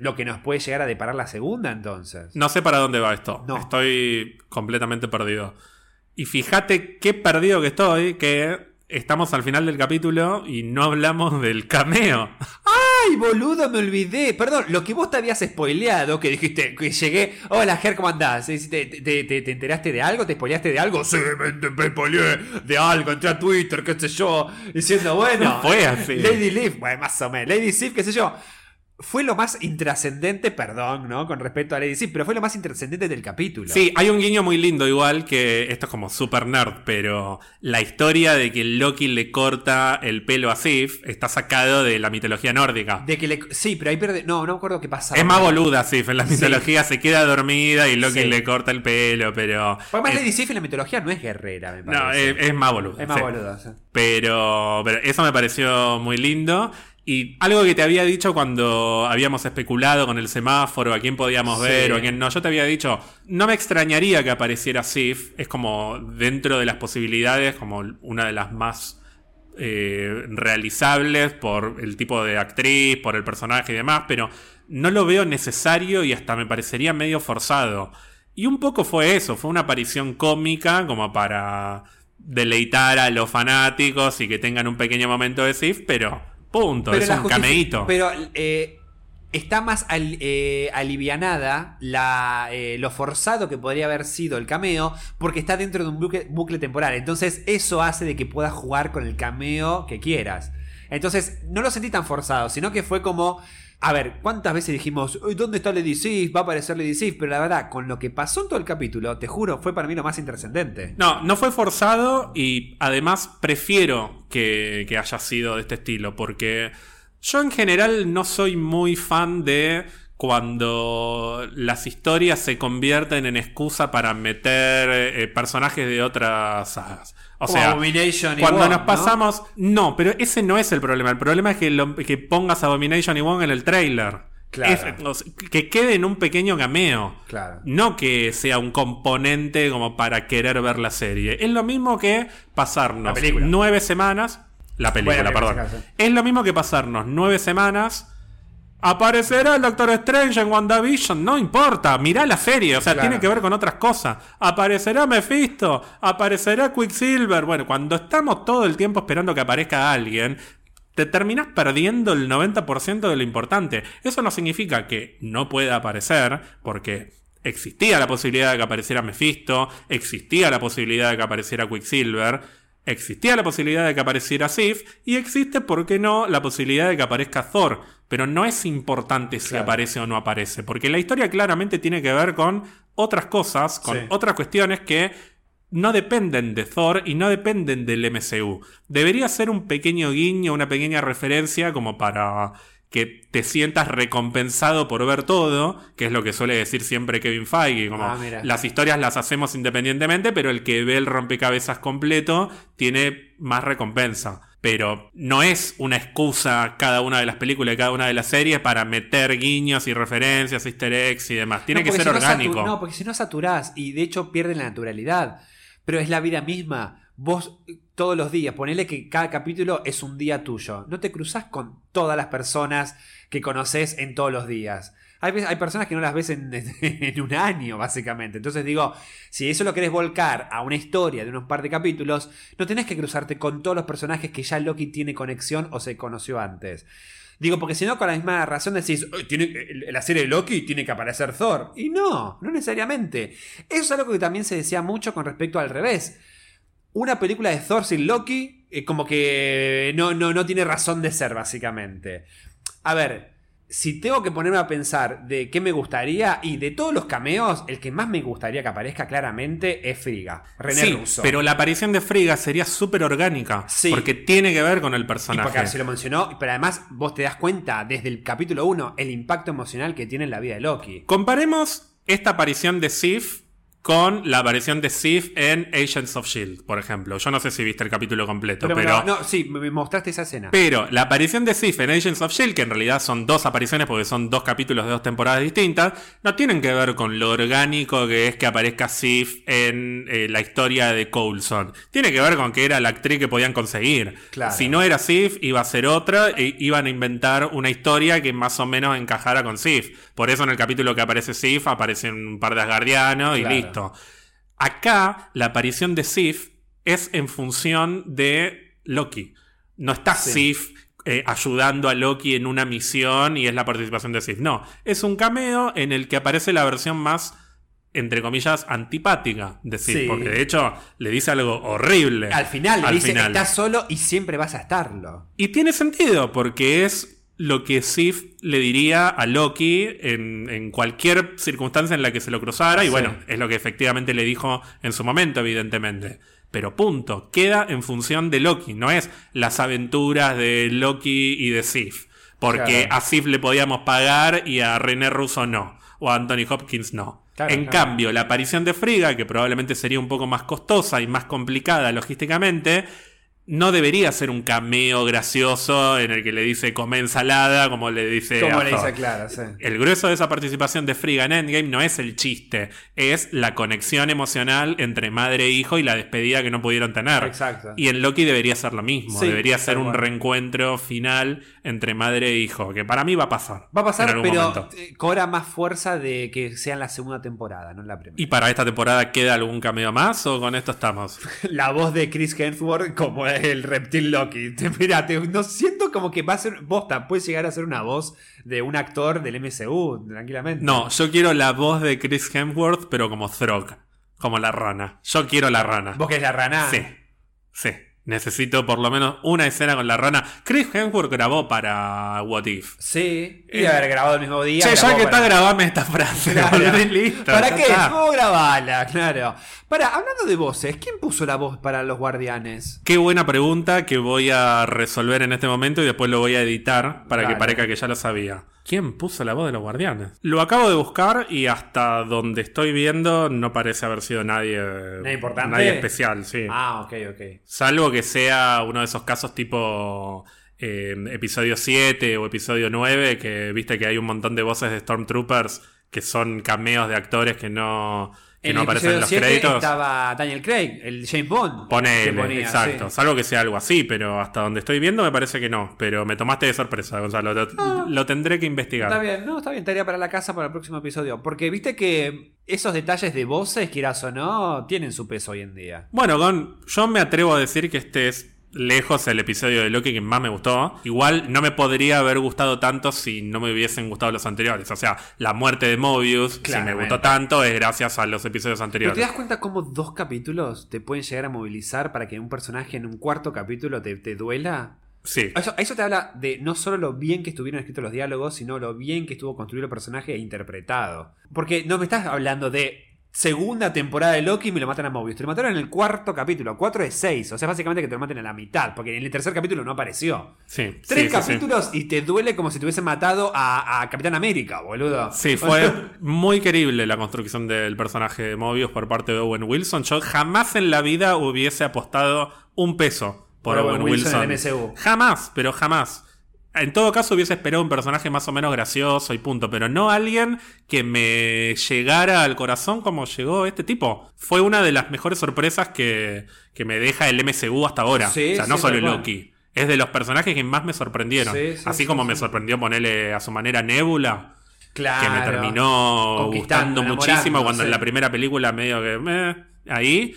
lo que nos puede llegar a deparar la segunda entonces. No sé para dónde va esto. No. Estoy completamente perdido. Y fíjate qué perdido que estoy, que estamos al final del capítulo y no hablamos del cameo. ¡Ay, boludo, me olvidé! Perdón, lo que vos te habías spoileado, que dijiste que llegué. Hola, Ger, ¿cómo andás? ¿Te, te, te- te- te enteraste de algo? ¿Te spoileaste de algo? Sí, me, me spoileé de algo, entré a Twitter, qué sé yo, diciendo, bueno. No fue así. Lady Leaf, bueno, más o menos. Lady Sif, qué sé yo. Fue lo más intrascendente, perdón, ¿no? Con respecto a Lady Sif, pero fue lo más intrascendente del capítulo. Sí, hay un guiño muy lindo igual que esto es como super nerd, pero la historia de que Loki le corta el pelo a Sif está sacado de la mitología nórdica. De que le, sí, pero ahí pierde. No, no me acuerdo qué pasaba. Es más boluda Sif, en la Sí. mitología se queda dormida y Loki Sí. le corta el pelo, pero... Porque además es- Lady Sif en la mitología no es guerrera, me no, parece. es, es más boluda. es más sí. sea. Pero, pero eso me pareció muy lindo. Y algo que te había dicho cuando habíamos especulado con el semáforo, a quién podíamos Sí. ver o a quién no, yo te había dicho, no me extrañaría que apareciera Sif, es como dentro de las posibilidades, como una de las más eh, realizables por el tipo de actriz, por el personaje y demás, pero no lo veo necesario y hasta me parecería medio forzado. Y un poco fue eso, fue una aparición cómica como para deleitar a los fanáticos y que tengan un pequeño momento de Sif, pero punto, es la un cameíto. Pero eh, está más al- eh, alivianada la, eh, lo forzado que podría haber sido el cameo porque está dentro de un bucle, bucle temporal. Entonces eso hace de que puedas jugar con el cameo que quieras. Entonces no lo sentí tan forzado, sino que fue como... A ver, ¿cuántas veces dijimos, "Uy, ¿dónde está Lady Sif? Va a aparecer Lady Sif. Pero la verdad, con lo que pasó en todo el capítulo, te juro, fue para mí lo más intrascendente. No, no fue forzado y además prefiero que, que haya sido de este estilo, porque yo en general no soy muy fan de cuando las historias se convierten en excusa para meter eh, personajes de otras sagas. O Como sea, Abomination y cuando Wong, nos ¿no? pasamos... ¿no? pero ese no es el problema. El problema es que, lo- que pongas Abomination y Wong en el trailer. Claro. Es- o sea, que quede en un pequeño cameo. Claro. No que sea un componente como para querer ver la serie. Es lo mismo que pasarnos nueve semanas. La película, Bueno, perdón. Es lo mismo que pasarnos nueve semanas Aparecerá el Doctor Strange en WandaVision, no importa, mirá la serie, o sea, Claro. tiene que ver con otras cosas. Aparecerá Mephisto, aparecerá Quicksilver. Bueno, cuando estamos todo el tiempo esperando que aparezca alguien, te terminás perdiendo el 90% de lo importante. Eso no significa que no pueda aparecer, porque existía la posibilidad de que apareciera Mephisto, existía la posibilidad de que apareciera Quicksilver. Existía la posibilidad de que apareciera Sif y existe, ¿por qué no?, la posibilidad de que aparezca Thor. Pero no es importante si Claro. aparece o no aparece, porque la historia claramente tiene que ver con otras cosas, con Sí. otras cuestiones que no dependen de Thor y no dependen del MCU. Debería ser un pequeño guiño, una pequeña referencia como para que te sientas recompensado por ver todo, que es lo que suele decir siempre Kevin Feige, como Ah, las historias las hacemos independientemente, pero el que ve el rompecabezas completo tiene más recompensa. Pero no es una excusa cada una de las películas y cada una de las series para meter guiños y referencias, easter eggs y demás. Tiene No, que ser si no orgánico. satu- no, porque si no saturás y de hecho pierden la naturalidad. Pero es la vida misma. Vos todos los días, ponele que cada capítulo es un día tuyo. No te cruzás con todas las personas que conoces en todos los días. Hay, hay personas que no las ves en, un año, básicamente. Entonces digo, si eso lo querés volcar a una historia de unos par de capítulos, no tenés que cruzarte con todos los personajes que ya Loki tiene conexión o se conoció antes. Digo, porque si no, con la misma razón decís, "Ay, tiene, la serie de Loki tiene que aparecer Thor. Y no, no necesariamente. Eso es algo que también se decía mucho con respecto al revés. Una película de Thor sin Loki, eh, como que no, no, no tiene razón de ser, básicamente. A ver, si tengo que ponerme a pensar de qué me gustaría, y de todos los cameos, el que más me gustaría que aparezca claramente es Friga, René Sí, Russo. pero la aparición de Frigga sería súper orgánica. Sí. Porque tiene que ver con el Y personaje. porque se lo mencionó, pero además vos te das cuenta desde el capítulo 1 el impacto emocional que tiene en la vida de Loki. Comparemos esta aparición de Sif con la aparición de Sif en Agents of Shield, por ejemplo. Yo no sé si viste el capítulo completo, Pero, pero. pero- no, sí, me mostraste esa escena. Pero la aparición de Sif en Agents of Shield, que en realidad son dos apariciones porque son dos capítulos de dos temporadas distintas, no tienen que ver con lo orgánico que es que aparezca Sif en eh, la historia de Coulson. Tiene que ver con que era la actriz que podían conseguir. Claro. Si no era Sif, iba a ser otra e iban a inventar una historia que más o menos encajara con Sif. Por eso en el capítulo que aparece Sif aparecen un par de asgardianos y Claro. listo. Acá la aparición de Sif es en función de Loki. No está Sí. Sif eh, ayudando a Loki en una misión y es la participación de Sif. No, es un cameo en el que aparece la versión más, entre comillas, antipática de Sif. Sí. Porque de hecho le dice algo horrible. Al final le dice, final. estás solo y siempre vas a estarlo. Y tiene sentido, porque es lo que Sif le diría a Loki en, en cualquier circunstancia en la que se lo cruzara. Y Sí. bueno, es lo que efectivamente le dijo en su momento, evidentemente. Pero punto, queda en función de Loki, no es las aventuras de Loki y de Sif. Porque Claro. a Sif le podíamos pagar y a René Russo no. O a Anthony Hopkins no. Claro, en claro. cambio, la aparición de Frigga, que probablemente sería un poco más costosa y más complicada logísticamente, no debería ser un cameo gracioso en el que le dice come ensalada, como le dice Como le dice Clara, sí. El grueso de esa participación de Frigga en Endgame no es el chiste, es la conexión emocional entre madre e hijo y la despedida que no pudieron tener. Exacto. Y en Loki debería ser lo mismo, Sí, debería ser un reencuentro final entre madre e hijo, que para mí va a pasar. Va a pasar, pero eh, cobra más fuerza de que sea en la segunda temporada, no en la primera. ¿Y para esta temporada queda algún cameo más o con esto estamos? La voz de Chris Hemsworth como el reptil Loki. Te- Mira, te- no siento como que va a ser. Bosta, puede llegar a ser una voz de un actor del MCU, tranquilamente. No, yo quiero la voz de Chris Hemsworth, pero como Throg, como la rana. Yo quiero la rana. ¿Vos que es la rana? Sí, sí. Necesito por lo menos una escena con la rana. Chris Hemsworth grabó para What If. Sí. Y Eh, haber grabado el mismo día. Che, ya que está, grabame esta frase. Claro. listo, ¿Para qué? ¿Cómo grabala? Claro. Para, hablando de voces, ¿quién puso la voz para los guardianes? Qué buena pregunta que voy a resolver en este momento y después lo voy a editar para que parezca que ya lo sabía. ¿Quién puso la voz de los guardianes? Lo acabo de buscar y hasta donde estoy viendo no parece haber sido nadie, ¿Nadie importante? nadie especial, sí. Ah, ok, ok. Salvo que sea uno de esos casos tipo eh, episodio 7 o episodio 9, que viste que hay un montón de voces de Stormtroopers que son cameos de actores que no, que En no el aparecen en los 7 créditos. estaba Daniel Craig, el James Bond. Ponele, ponía, exacto. sí. Salvo que sea algo así, pero hasta donde estoy viendo me parece que no. Pero me tomaste de sorpresa, Gonzalo. Lo, lo tendré que investigar. Ah. Está bien, no, está bien, tarea para la casa para el próximo episodio. Porque viste que esos detalles de voces, quieras o no, tienen su peso hoy en día. Bueno, Gon, yo me atrevo a decir que este es lejos el episodio de Loki que más me gustó. Igual no me podría haber gustado tanto si no me hubiesen gustado los anteriores. O sea, la muerte de Mobius, si me Claramente. gustó tanto, es gracias a los episodios Pero anteriores. te das cuenta cómo dos capítulos te pueden llegar a movilizar para que un personaje en un cuarto capítulo te, te duela. Sí. Eso, eso te habla de no solo lo bien que estuvieron escritos los diálogos, sino lo bien que estuvo construido el personaje e interpretado. Porque no me estás hablando de segunda temporada de Loki y me lo matan a Mobius. Te lo mataron en el cuarto capítulo, 4 de 6. O sea, básicamente que te lo maten a la mitad, porque en el tercer capítulo no apareció. Sí, Tres sí, sí, sí. capítulos y te duele como si te hubiesen matado a, a Capitán América, boludo. Sí, fue muy querible la construcción del personaje de Mobius por parte de Owen Wilson. Yo jamás en la vida hubiese apostado un peso por, Por Owen Owen Wilson. Wilson en MCU. Jamás, pero jamás. En todo caso hubiese esperado un personaje más o menos gracioso y punto, pero no alguien que me llegara al corazón como llegó este tipo. Fue una de las mejores sorpresas que, que me deja el MCU hasta ahora. Sí, o sea, no sí, solo. Loki. Es de los personajes que más me sorprendieron. Sí, sí, Así sí, como me sorprendió ponerle a su manera Nebula Claro. que me terminó gustando muchísimo cuando en la primera película medio que ahí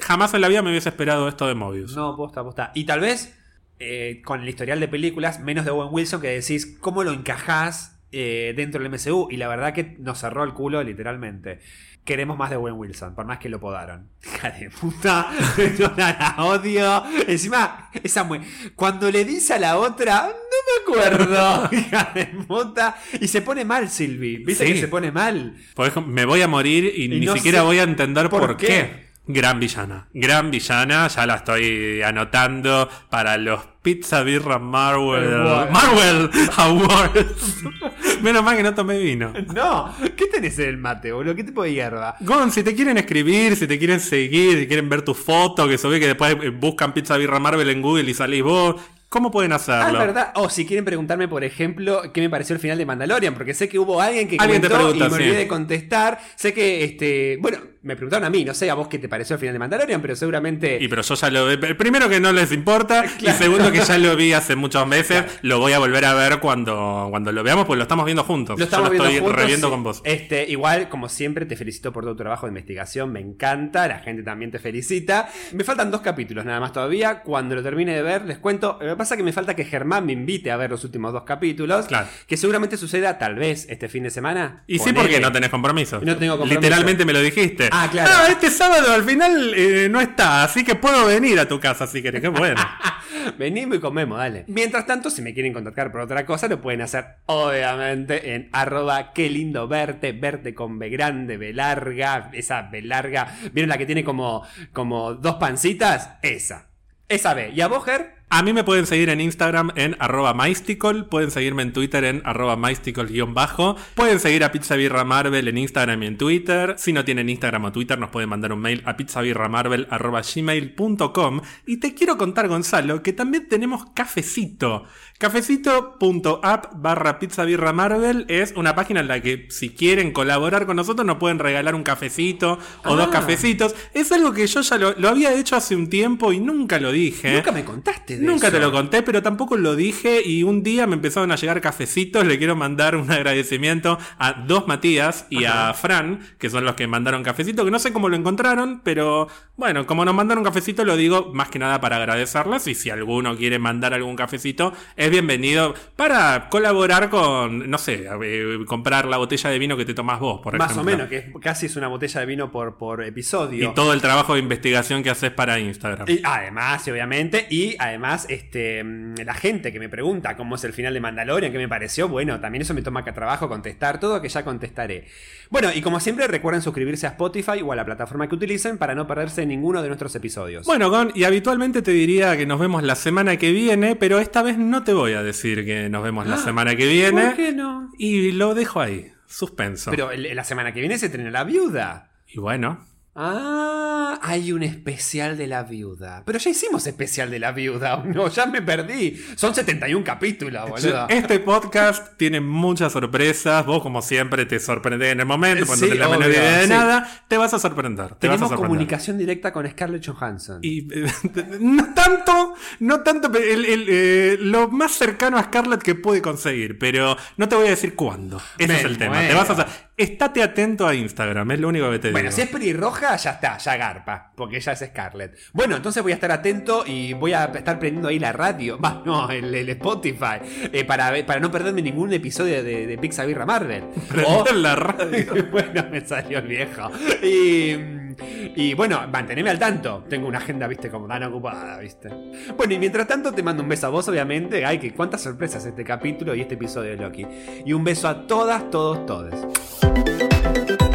jamás en la vida me hubiese esperado esto de Mobius. No, posta, posta. Y tal vez eh, con el historial de películas, menos de Owen Wilson, que decís cómo lo encajás eh, dentro del MCU. Y la verdad que nos cerró el culo, literalmente. Queremos más de Owen Wilson, por más que lo podaron. Hija de puta, no la, odio. Encima, esa mue- Cuando le dice a la otra, no me acuerdo. Hija de puta. Y se pone mal, Sylvie. ¿Viste Sí. que se pone mal? Por ejemplo, me voy a morir y, ni no siquiera voy a entender por, por qué. qué. Gran villana. Gran villana. Ya la estoy anotando para los Pizza Birra Marvel. Marvel Awards. Menos mal que no tomé vino. No, ¿qué tenés en el mate, boludo? ¿Qué tipo de hierba? Gon, si te quieren escribir, si te quieren seguir, si quieren ver tu foto, que se ve que después buscan Pizza Birra Marvel en Google y salís vos, ¿cómo pueden Ah, hacerlo? es verdad. O si quieren preguntarme, por ejemplo, qué me pareció el final de Mandalorian, porque sé que hubo alguien que Alguien te comentó pregunta, y me sí. olvidé de contestar. Sé que, este, bueno, me preguntaron a mí, no sé a vos qué te pareció el final de Mandalorian, pero seguramente... Y pero yo ya lo vi. Primero que no les importa. Y segundo que ya lo vi hace muchos meses. Lo voy a volver a ver cuando, cuando lo veamos, pues lo estamos viendo juntos. Lo estamos yo lo viendo estoy juntos, reviendo sí. con vos. Este, igual, como siempre, te felicito por tu trabajo de investigación, me encanta, la gente también te felicita. Me faltan dos capítulos nada más todavía. Cuando lo termine de ver, les cuento. Lo que pasa es que me falta que Germán me invite a ver los últimos dos capítulos. Claro. Que seguramente suceda tal vez este fin de semana. Y sí, porque no tenés compromiso. No tengo compromiso. Literalmente me lo dijiste. Ah, claro. este sábado al final eh, no está, así que puedo venir a tu casa si querés. Qué bueno. Venimos y comemos, dale. Mientras tanto, si me quieren contactar por otra cosa, lo pueden hacer obviamente en arroba qué lindo verte, verte con B grande, B larga, esa B larga. ¿Vieron la que tiene como, como dos pancitas? Esa. Esa B. ¿Y a vos, Ger? A mí me pueden seguir en Instagram en arroba mystical, pueden seguirme en Twitter en arroba mystical-bajo, pueden seguir a Pizza Birra Marvel en Instagram y en Twitter. Si no tienen Instagram o Twitter, nos pueden mandar un mail a pizzabirramarvel arroba gmail.com. Y te quiero contar, Gonzalo, que también tenemos cafecito. Cafecito.app barra Pizza Birra Marvel es una página en la que si quieren colaborar con nosotros nos pueden regalar un cafecito o Ah. dos cafecitos. Es algo que yo ya lo, lo había hecho hace un tiempo y nunca lo dije. Nunca me contaste Nunca eso. te lo conté, pero tampoco lo dije y un día me empezaron a llegar cafecitos. Le quiero mandar un agradecimiento a dos Matías y a Fran, que son los que mandaron cafecito, que no sé cómo lo encontraron, pero bueno, como nos mandaron cafecito, lo digo más que nada para agradecerles y si alguno quiere mandar algún cafecito, es bienvenido para colaborar con, no sé, eh, comprar la botella de vino que te tomás vos, por Más ejemplo. o menos, que es- casi es una botella de vino por, por episodio. Y todo el trabajo de investigación que haces para Instagram. Y además, obviamente, y además, este, mm, la gente que me pregunta cómo es el final de Mandalorian, qué me pareció, bueno, también eso me toma acá trabajo contestar todo, que ya contestaré. Bueno, y como siempre, recuerden suscribirse a Spotify o a la plataforma que utilicen para no perderse ninguno de nuestros episodios. Bueno, Gon, y habitualmente te diría que nos vemos la semana que viene, pero esta vez no te voy a decir que nos vemos la semana que viene. ¿por qué no? Y lo dejo ahí, suspenso. Pero la semana que viene se estrena La Viuda. Y bueno, Ah, hay un especial de la viuda. Pero ya hicimos especial de la viuda, ¿o no, ya me perdí. Son 71 capítulos, boludo. Este podcast tiene muchas sorpresas. Vos, como siempre, te sorprendes en el momento, cuando Sí, tenés la menor idea de sí. nada. Te vas a sorprender. Te vas a Tenemos sorprender. comunicación directa con Scarlett Johansson. Y eh, no tanto, no tanto, pero el- el, eh, lo más cercano a Scarlett que puede conseguir, pero no te voy a decir cuándo. Ese Me es el tema. muero. Te vas a, estate atento a Instagram, es lo único que te Bueno, digo. si es pelirroja, ya está, ya garpa, porque ella es Scarlett. Bueno, entonces voy a estar atento y voy a estar prendiendo ahí la radio, va, no, el, el Spotify, eh, para, para no perderme ningún episodio de, de Pixar Birra Marvel. O- Prende la radio. bueno, me salió el viejo. Y, y bueno, mantenerme al tanto. Tengo una agenda, viste, como tan ocupada, viste. Bueno, y mientras tanto te mando un beso a vos, obviamente. Ay, que cuántas sorpresas este capítulo y este episodio de Loki. Y un beso a todas, todos, todes.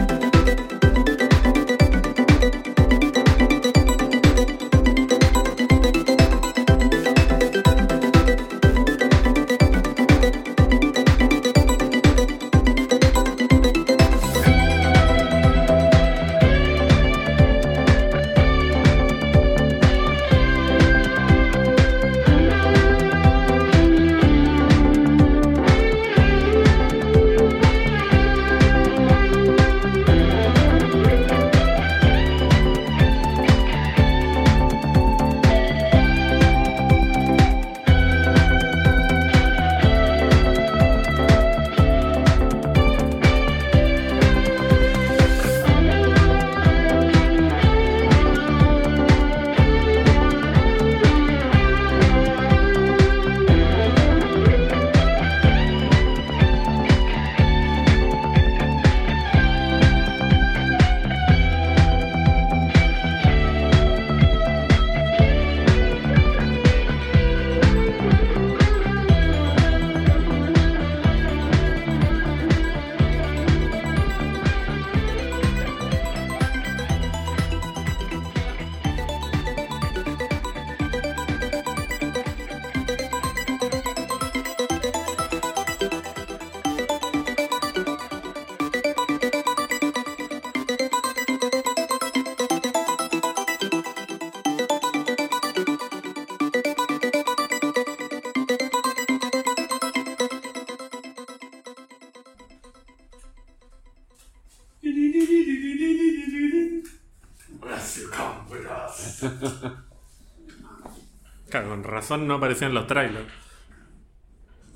Razón no aparecían los trailers.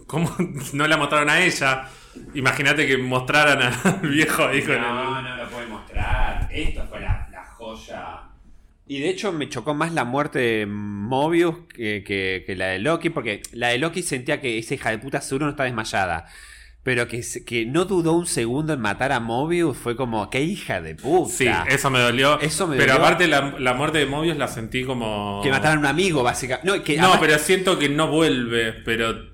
¿Cómo no la mostraron a ella? Imagínate que mostraran al viejo ahí con No, el. no lo pueden mostrar. Esto fue la, la joya. Y de hecho me chocó más la muerte de Mobius que, que- que la de Loki, porque la de Loki sentía que esa hija de puta seguro no está desmayada. Pero que, que no dudó un segundo en matar a Mobius fue como, qué hija de puta. Sí, eso me dolió. Eso me pero dolió. aparte la, la muerte de Mobius la sentí como. Que mataran a un amigo, básicamente. No, que No, además- pero siento que no vuelve, pero.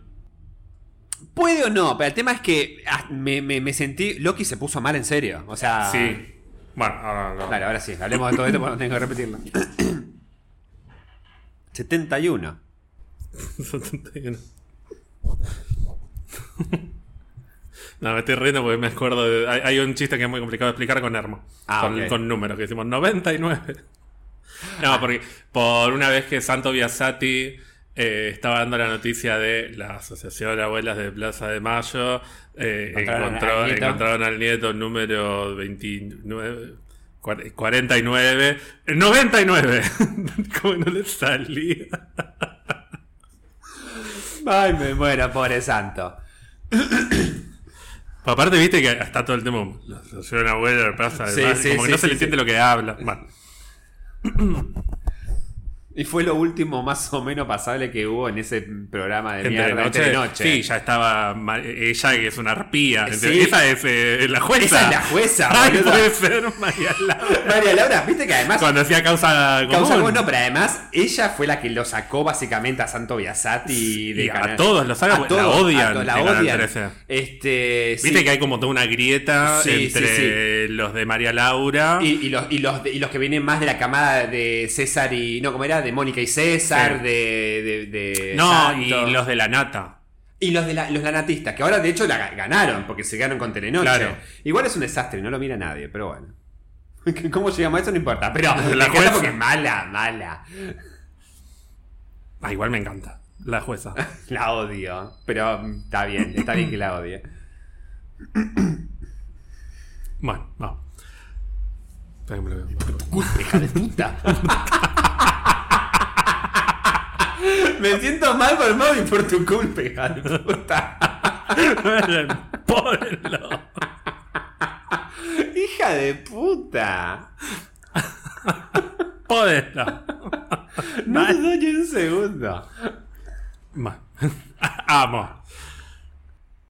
Puede o no, pero el tema es que ah, me, me- me sentí. Loki se puso mal en serio. O sea. Sí. Bueno, ahora no. Dale, ahora sí, hablemos de todo esto porque no tengo que repetirlo. 71. 71. No, me estoy riendo porque me acuerdo de. Hay, hay un chiste que es muy complicado de explicar con Hermo. Ah, con, ok. con números, que decimos 99. No, porque por una vez que Santo Biasati eh, estaba dando la noticia de la Asociación de Abuelas de Plaza de Mayo, eh, Encontraron encontró- al nieto. encontraron al nieto número 29. cuar- 49 99 como no le salía Ay, me muero, pobre santo. Aparte, viste que está todo el tema. La asociación de abuela de Sí, sí, como que no se le entiende lo que habla. Bueno, Y fue lo último más o menos pasable que hubo en ese programa de mierda noche, entre noche. Sí, ya estaba ella que es una arpía. Sí. Esa es eh, la jueza. Esa es la jueza, Ay, puede ser María Laura. María Laura, viste que además Cuando hacía causa común. causa bueno, pero además ella fue la que lo sacó básicamente a Santo Biasati de Y a todos los saca, a porque la todos, odian a todos la odian. 13. Este, Viste sí. que hay como toda una grieta Sí, entre los de María Laura. Y, y los, y, los, y los que vienen más de la camada de César y. No, ¿cómo era? De Mónica y César, Sí. de, de, de no, y los de la nata. Y los de la- los lanatistas, que ahora de hecho la ga- ganaron, porque se ganaron con Telenoche. Claro. Igual es un desastre, no lo mira nadie, pero bueno. ¿Cómo llegamos a eso? No importa. Pero La jueza. porque es mala, mala. Ah, igual me encanta. La jueza. La odio. Pero mm, está bien, está bien que la odie. Bueno, de puta. Me siento mal por Maui por tu culpa, hija de puta. Pónelo. Hija de puta. Pónelo. No te doy un segundo. Bueno. Amo.